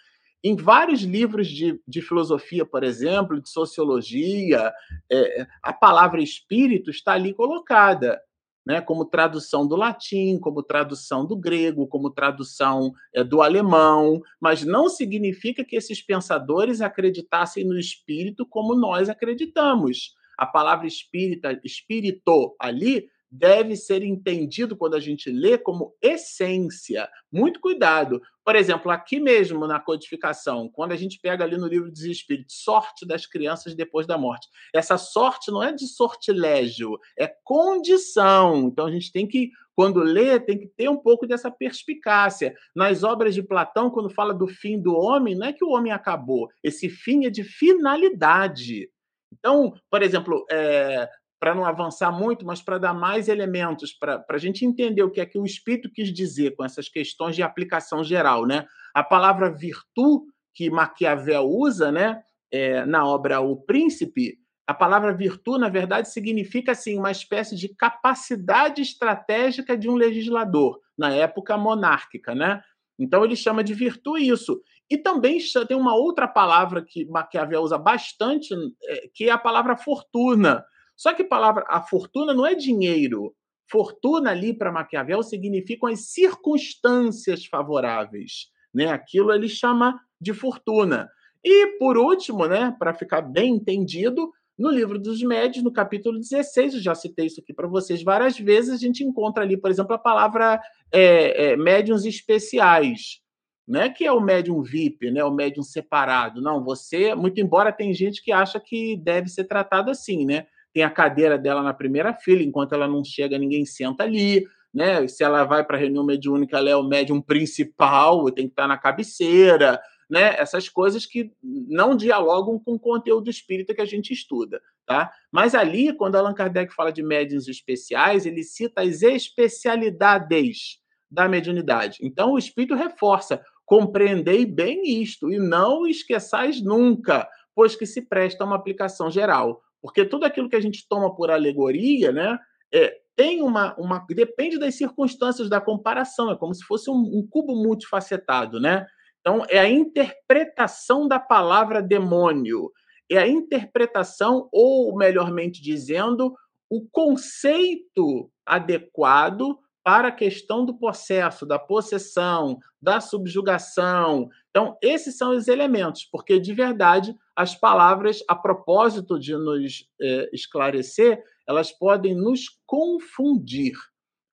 Em vários livros de, de filosofia, por exemplo, de sociologia, é, a palavra espírito está ali colocada. Né, como tradução do latim, como tradução do grego, como tradução é, do alemão, mas não significa que esses pensadores acreditassem no espírito como nós acreditamos. A palavra espírita, espírito ali deve ser entendido quando a gente lê como essência. Muito cuidado. Por exemplo, aqui mesmo na codificação, quando a gente pega ali no livro dos Espíritos, sorte das crianças depois da morte. Essa sorte não é de sortilégio, é condição. Então a gente tem que, quando lê, tem que ter um pouco dessa perspicácia. Nas obras de Platão, quando fala do fim do homem, não é que o homem acabou, esse fim é de finalidade. Então, por exemplo, é, para não avançar muito, mas para dar mais elementos, para a gente entender o que é que o Espírito quis dizer com essas questões de aplicação geral. Né? A palavra virtude que Maquiavel usa né, é, na obra O Príncipe, a palavra virtude, na verdade, significa assim, uma espécie de capacidade estratégica de um legislador, na época monárquica. Né? Então, ele chama de virtude isso. E também tem uma outra palavra que Maquiavel usa bastante, é, que é a palavra fortuna só que a palavra a fortuna não é dinheiro. Fortuna ali para Maquiavel significam as circunstâncias favoráveis, né? Aquilo ele chama de fortuna. E por último, né, para ficar bem entendido, no livro dos médios, no capítulo 16, eu já citei isso aqui para vocês várias vezes, a gente encontra ali, por exemplo, a palavra é, é, médiums especiais, né? que é o médium VIP, né? o médium separado. Não, você, muito embora tem gente que acha que deve ser tratado assim, né? Tem a cadeira dela na primeira fila, enquanto ela não chega, ninguém senta ali. Né? Se ela vai para a reunião mediúnica, ela é o médium principal, tem que estar na cabeceira. Né? Essas coisas que não dialogam com o conteúdo espírita que a gente estuda. Tá? Mas ali, quando Allan Kardec fala de médiums especiais, ele cita as especialidades da mediunidade. Então, o espírito reforça: compreendei bem isto e não esqueçais nunca, pois que se presta a uma aplicação geral. Porque tudo aquilo que a gente toma por alegoria, né, é, tem uma, uma. Depende das circunstâncias da comparação, é como se fosse um, um cubo multifacetado, né? Então, é a interpretação da palavra demônio, é a interpretação, ou melhormente dizendo, o conceito adequado para a questão do processo, da possessão, da subjugação. Então, esses são os elementos, porque de verdade as palavras, a propósito de nos é, esclarecer, elas podem nos confundir.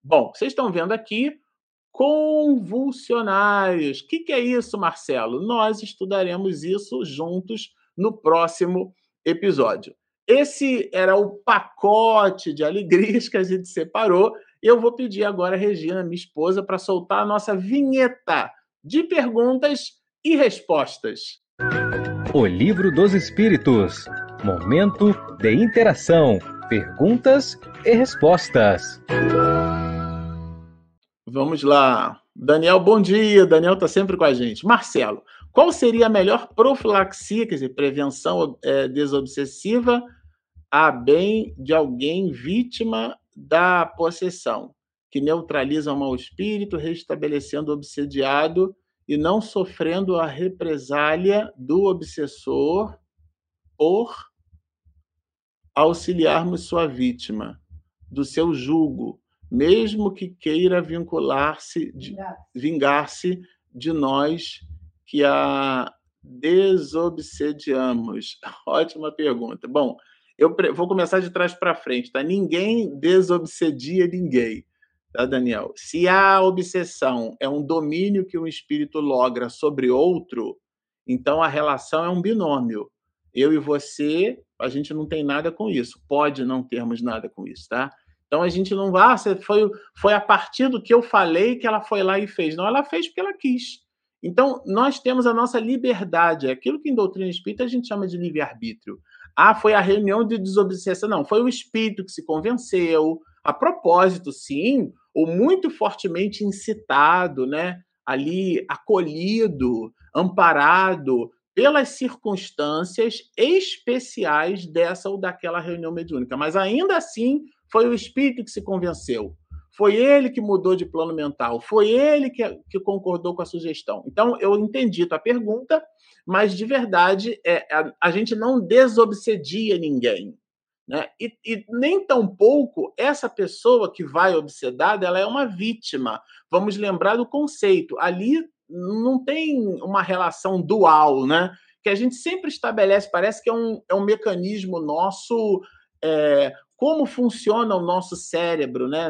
Bom, vocês estão vendo aqui convulsionários. O que, que é isso, Marcelo? Nós estudaremos isso juntos no próximo episódio. Esse era o pacote de alegrias que a gente separou eu vou pedir agora a Regina, minha esposa, para soltar a nossa vinheta de perguntas e respostas. O Livro dos Espíritos Momento de interação, perguntas e respostas. Vamos lá. Daniel, bom dia. Daniel está sempre com a gente. Marcelo, qual seria a melhor profilaxia, quer dizer, prevenção é, desobsessiva a bem de alguém vítima da possessão, que neutraliza o mau espírito, restabelecendo o obsediado e não sofrendo a represália do obsessor por auxiliarmos sua vítima, do seu jugo, mesmo que queira vincular-se, vingar-se de nós que a desobsediamos. *laughs* Ótima pergunta. Bom, eu vou começar de trás para frente, tá? Ninguém desobsedia ninguém, tá, Daniel? Se a obsessão é um domínio que um espírito logra sobre outro, então a relação é um binômio. Eu e você, a gente não tem nada com isso. Pode não termos nada com isso, tá? Então a gente não vai, ah, foi, foi a partir do que eu falei que ela foi lá e fez. Não, ela fez porque ela quis. Então, nós temos a nossa liberdade, é aquilo que em doutrina espírita a gente chama de livre-arbítrio. Ah, foi a reunião de desobsessão. Não, foi o espírito que se convenceu. A propósito, sim, ou muito fortemente incitado, né? ali acolhido, amparado pelas circunstâncias especiais dessa ou daquela reunião mediúnica. Mas ainda assim Foi o espírito que se convenceu. Foi ele que mudou de plano mental. Foi ele que, que concordou com a sugestão. Então, eu entendi tua pergunta, mas de verdade, é, a, a gente não desobsedia ninguém. Né? E, e, nem tampouco essa pessoa que vai obsedada ela é uma vítima. Vamos lembrar do conceito. Ali não tem uma relação dual, né? Que a gente sempre estabelece, parece que é um, é um mecanismo nosso. É, como funciona o nosso cérebro, né?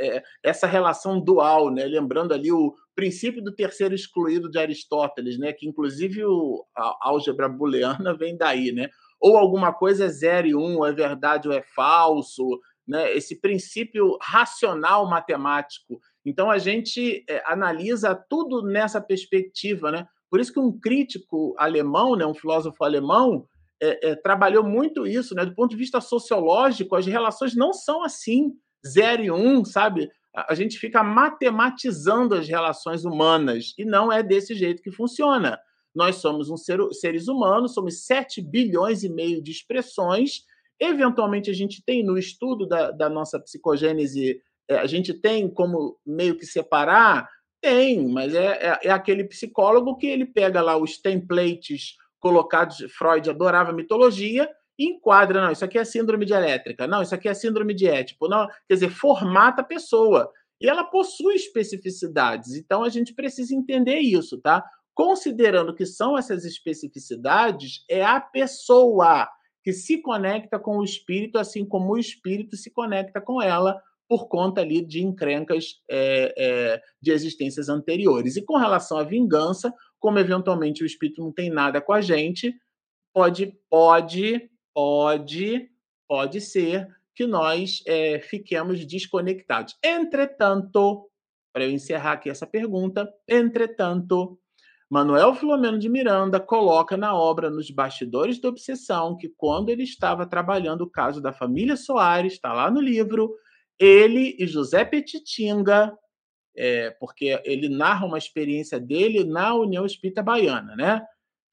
É, essa relação dual, né? Lembrando ali o princípio do terceiro excluído de Aristóteles, né? Que inclusive o, a álgebra booleana vem daí, né? Ou alguma coisa é zero e um, ou é verdade ou é falso, né? esse princípio racional matemático. Então a gente é, analisa tudo nessa perspectiva, né? Por isso que um crítico alemão, né, um filósofo alemão, é, é, trabalhou muito isso, né? Do ponto de vista sociológico, as relações não são assim, zero e um, sabe? A, a gente fica matematizando as relações humanas e não é desse jeito que funciona. Nós somos um ser, seres humanos, somos 7 bilhões e meio de expressões. Eventualmente, a gente tem no estudo da, da nossa psicogênese, é, a gente tem como meio que separar? Tem, mas é, é, é aquele psicólogo que ele pega lá os templates colocados, Freud adorava mitologia, enquadra, não, isso aqui é síndrome de elétrica, não, isso aqui é síndrome de Édipo, não, quer dizer, formata a pessoa. E ela possui especificidades, então a gente precisa entender isso, tá? Considerando que são essas especificidades, é a pessoa que se conecta com o espírito, assim como o espírito se conecta com ela por conta ali de encrencas é, é, de existências anteriores. E com relação à vingança, como eventualmente o espírito não tem nada com a gente, pode, pode, pode, pode ser que nós é, fiquemos desconectados. Entretanto, para eu encerrar aqui essa pergunta, entretanto, Manuel Filomeno de Miranda coloca na obra Nos Bastidores da Obsessão que quando ele estava trabalhando o caso da família Soares, está lá no livro, ele e José Petitinga, é, porque ele narra uma experiência dele na União Espírita Baiana, né?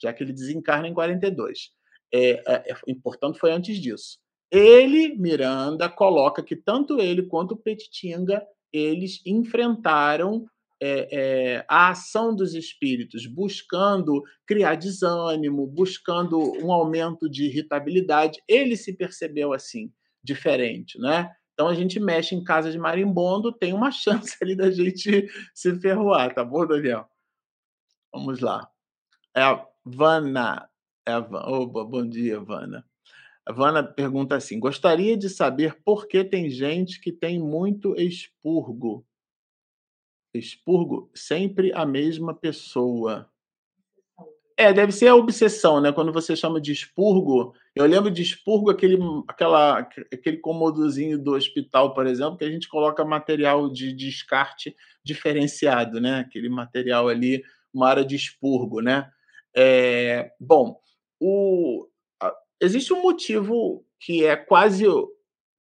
Já que ele desencarna em 42. É, é, é, portanto, foi antes disso. Ele, Miranda, coloca que tanto ele quanto Petitinga eles enfrentaram é, é, a ação dos espíritos, buscando criar desânimo, buscando um aumento de irritabilidade. Ele se percebeu assim, diferente, né? Então a gente mexe em casa de marimbondo, tem uma *laughs* chance ali da gente se ferroar, tá bom, Daniel? Vamos lá. É a Vana. É a Van... Bom dia, Vana. A Vana pergunta assim: gostaria de saber por que tem gente que tem muito expurgo Expurgo sempre a mesma pessoa. É, deve ser a obsessão, né? Quando você chama de expurgo, eu lembro de expurgo aquele, aquela, aquele comodozinho do hospital, por exemplo, que a gente coloca material de descarte diferenciado, né? Aquele material ali, uma área de expurgo, né? É, bom, o, existe um motivo que é quase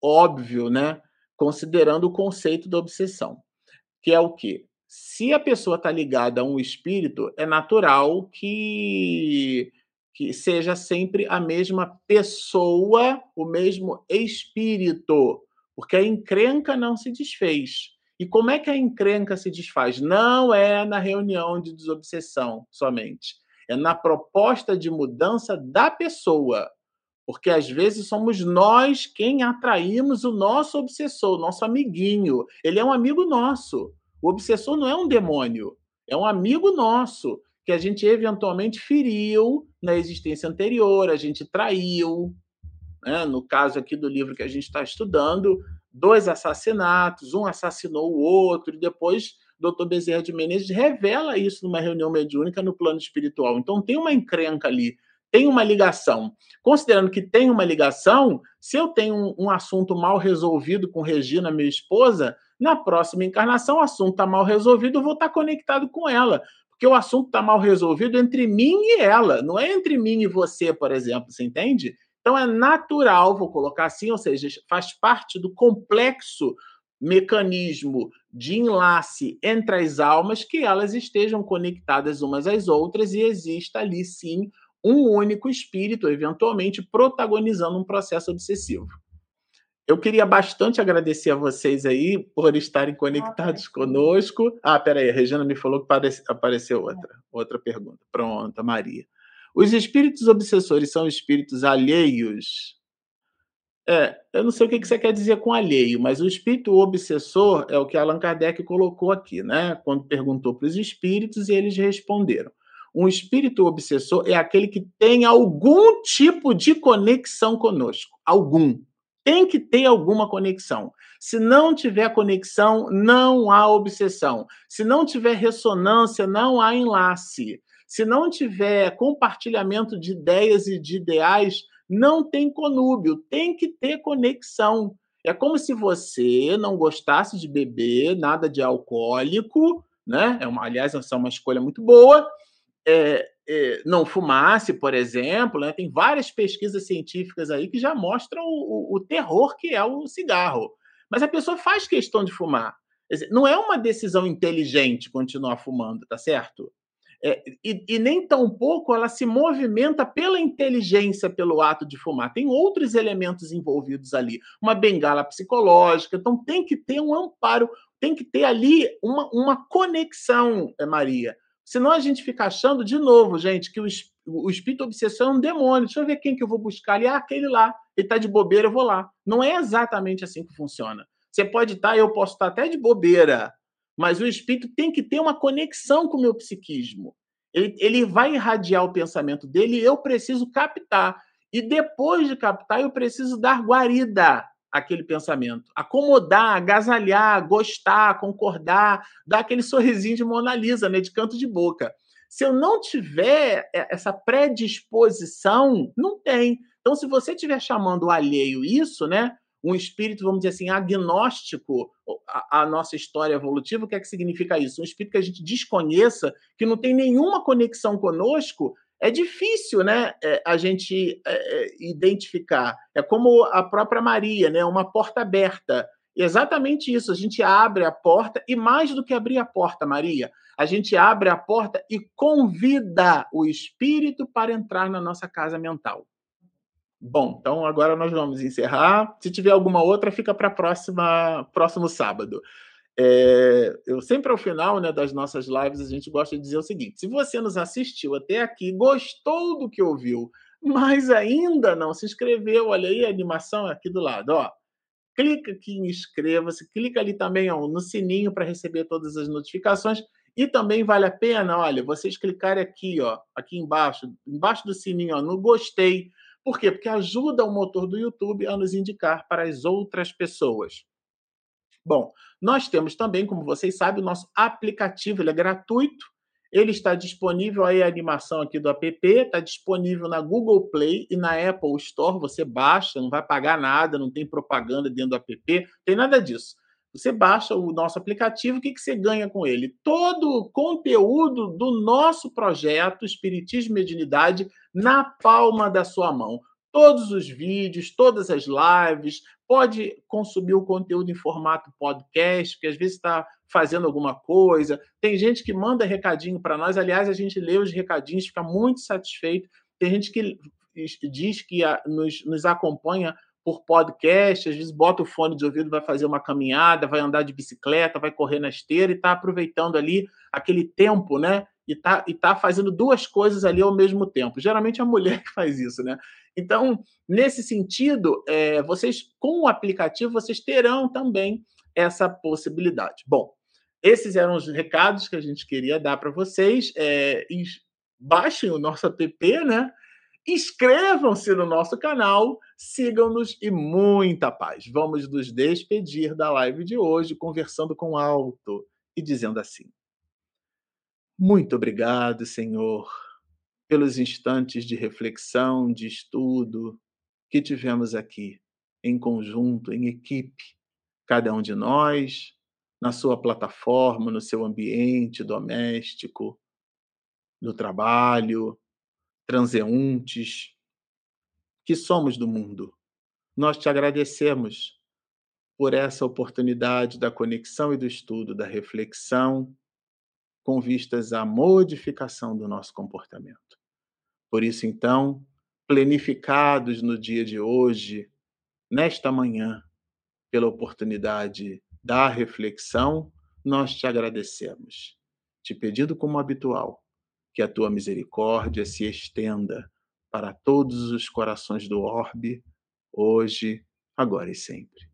óbvio, né? Considerando o conceito da obsessão que é o quê? Se a pessoa está ligada a um espírito, é natural que, que seja sempre a mesma pessoa, o mesmo espírito, porque a encrenca não se desfez. E como é que a encrenca se desfaz? Não é na reunião de desobsessão somente. É na proposta de mudança da pessoa. Porque às vezes somos nós quem atraímos o nosso obsessor, o nosso amiguinho. Ele é um amigo nosso. O obsessor não é um demônio, é um amigo nosso que a gente eventualmente feriu na existência anterior, a gente traiu. Né? No caso aqui do livro que a gente está estudando, dois assassinatos, um assassinou o outro, e depois Dr. Bezerra de Menezes revela isso numa reunião mediúnica no plano espiritual. Então tem uma encrenca ali tem uma ligação. Considerando que tem uma ligação, se eu tenho um, um assunto mal resolvido com Regina, minha esposa, na próxima encarnação o assunto está mal resolvido, eu vou estar tá conectado com ela. Porque o assunto está mal resolvido entre mim e ela, não é entre mim e você, por exemplo, você entende? Então é natural, vou colocar assim, ou seja, faz parte do complexo mecanismo de enlace entre as almas que elas estejam conectadas umas às outras e exista ali sim um único espírito, eventualmente protagonizando um processo obsessivo. Eu queria bastante agradecer a vocês aí por estarem conectados conosco. Ah, peraí, a Regina me falou que apareceu outra, outra pergunta. Pronto, Maria. Os espíritos obsessores são espíritos alheios? É, eu não sei o que você quer dizer com alheio, mas o espírito obsessor é o que Allan Kardec colocou aqui, né? Quando perguntou para os espíritos e eles responderam. Um espírito obsessor é aquele que tem algum tipo de conexão conosco. Algum tem que ter alguma conexão. Se não tiver conexão, não há obsessão. Se não tiver ressonância, não há enlace. Se não tiver compartilhamento de ideias e de ideais, não tem conúbio. Tem que ter conexão. É como se você não gostasse de beber nada de alcoólico, né? É uma, aliás, essa é uma escolha muito boa. É, é, não fumasse, por exemplo, né? tem várias pesquisas científicas aí que já mostram o, o, o, terror que é o cigarro. Mas a pessoa faz questão de fumar. Dizer, não é uma decisão inteligente continuar fumando, tá certo? É, e, e, nem tão pouco ela se movimenta pela inteligência, pelo ato de fumar. Tem outros elementos envolvidos ali, uma bengala psicológica. Então tem que ter um amparo, tem que ter ali uma, uma conexão, Maria Senão a gente fica achando, de novo, gente, que o, o espírito obsessor é um demônio. Deixa eu ver quem que eu vou buscar ali. Ah, aquele lá. Ele está de bobeira, eu vou lá. Não é exatamente assim que funciona. Você pode estar, tá, eu posso estar tá até de bobeira, mas o espírito tem que ter uma conexão com o meu psiquismo. Ele, ele vai irradiar o pensamento dele e eu preciso captar. E depois de captar, eu preciso dar guarida aquele pensamento. Acomodar, agasalhar, gostar, concordar, dar aquele sorrisinho de Mona Lisa, né, de canto de boca. Se eu não tiver essa predisposição, não tem. Então, se você estiver chamando o alheio isso, né, um espírito, vamos dizer assim, agnóstico à, nossa história evolutiva, o que é que significa isso? Um espírito que a gente desconheça, que não tem nenhuma conexão conosco, é difícil né, é, a gente é, é, identificar. É como a própria Maria, né, uma porta aberta. E exatamente isso, a gente abre a porta, e mais do que abrir a porta, Maria, a gente abre a porta e convida o espírito para entrar na nossa casa mental. Bom, então agora nós vamos encerrar. Se tiver alguma outra, fica para próxima próximo sábado. É, eu sempre ao final né, das nossas lives a gente gosta de dizer o seguinte: se você nos assistiu até aqui, gostou do que ouviu, mas ainda não se inscreveu, olha aí a animação aqui do lado, ó. Clica aqui em inscreva-se, clica ali também ó, no sininho para receber todas as notificações. E também vale a pena, olha, vocês clicarem aqui, ó, aqui embaixo, embaixo do sininho, ó, no gostei. Por quê? Porque ajuda o motor do YouTube a nos indicar para as outras pessoas. Bom, nós temos também, como vocês sabem, o nosso aplicativo, ele é gratuito, ele está disponível aí a animação aqui do app, está disponível na Google Play e na Apple Store, você baixa, não vai pagar nada, não tem propaganda dentro do app, tem nada disso. Você baixa o nosso aplicativo, o que, que você ganha com ele? Todo o conteúdo do nosso projeto Espiritismo e Mediunidade na palma da sua mão todos os vídeos, todas as lives, pode consumir o conteúdo em formato podcast, porque às vezes está fazendo alguma coisa. Tem gente que manda recadinho para nós, aliás, a gente lê os recadinhos, fica muito satisfeito. Tem gente que diz que nos, nos acompanha por podcast, às vezes bota o fone de ouvido, vai fazer uma caminhada, vai andar de bicicleta, vai correr na esteira e está aproveitando ali aquele tempo, né? E está e tá fazendo duas coisas ali ao mesmo tempo. Geralmente é a mulher *laughs* que faz isso, né? Então, nesse sentido, é, vocês, com o aplicativo, vocês terão também essa possibilidade. Bom, esses eram os recados que a gente queria dar para vocês. É, baixem o nosso app, né? Inscrevam-se no nosso canal, sigam-nos e muita paz. Vamos nos despedir da live de hoje conversando com alto e dizendo assim: Muito obrigado, Senhor pelos instantes de reflexão, de estudo que tivemos aqui, em conjunto, em equipe, cada um de nós, na sua plataforma, no seu ambiente doméstico, no trabalho, transeuntes, que somos do mundo. Nós te agradecemos por essa oportunidade da conexão e do estudo, da reflexão, com vistas à modificação do nosso comportamento. Por isso, então, planificados no dia de hoje, nesta manhã, pela oportunidade da reflexão, nós te agradecemos, te pedindo como habitual que a tua misericórdia se estenda para todos os corações do orbe, hoje, agora e sempre.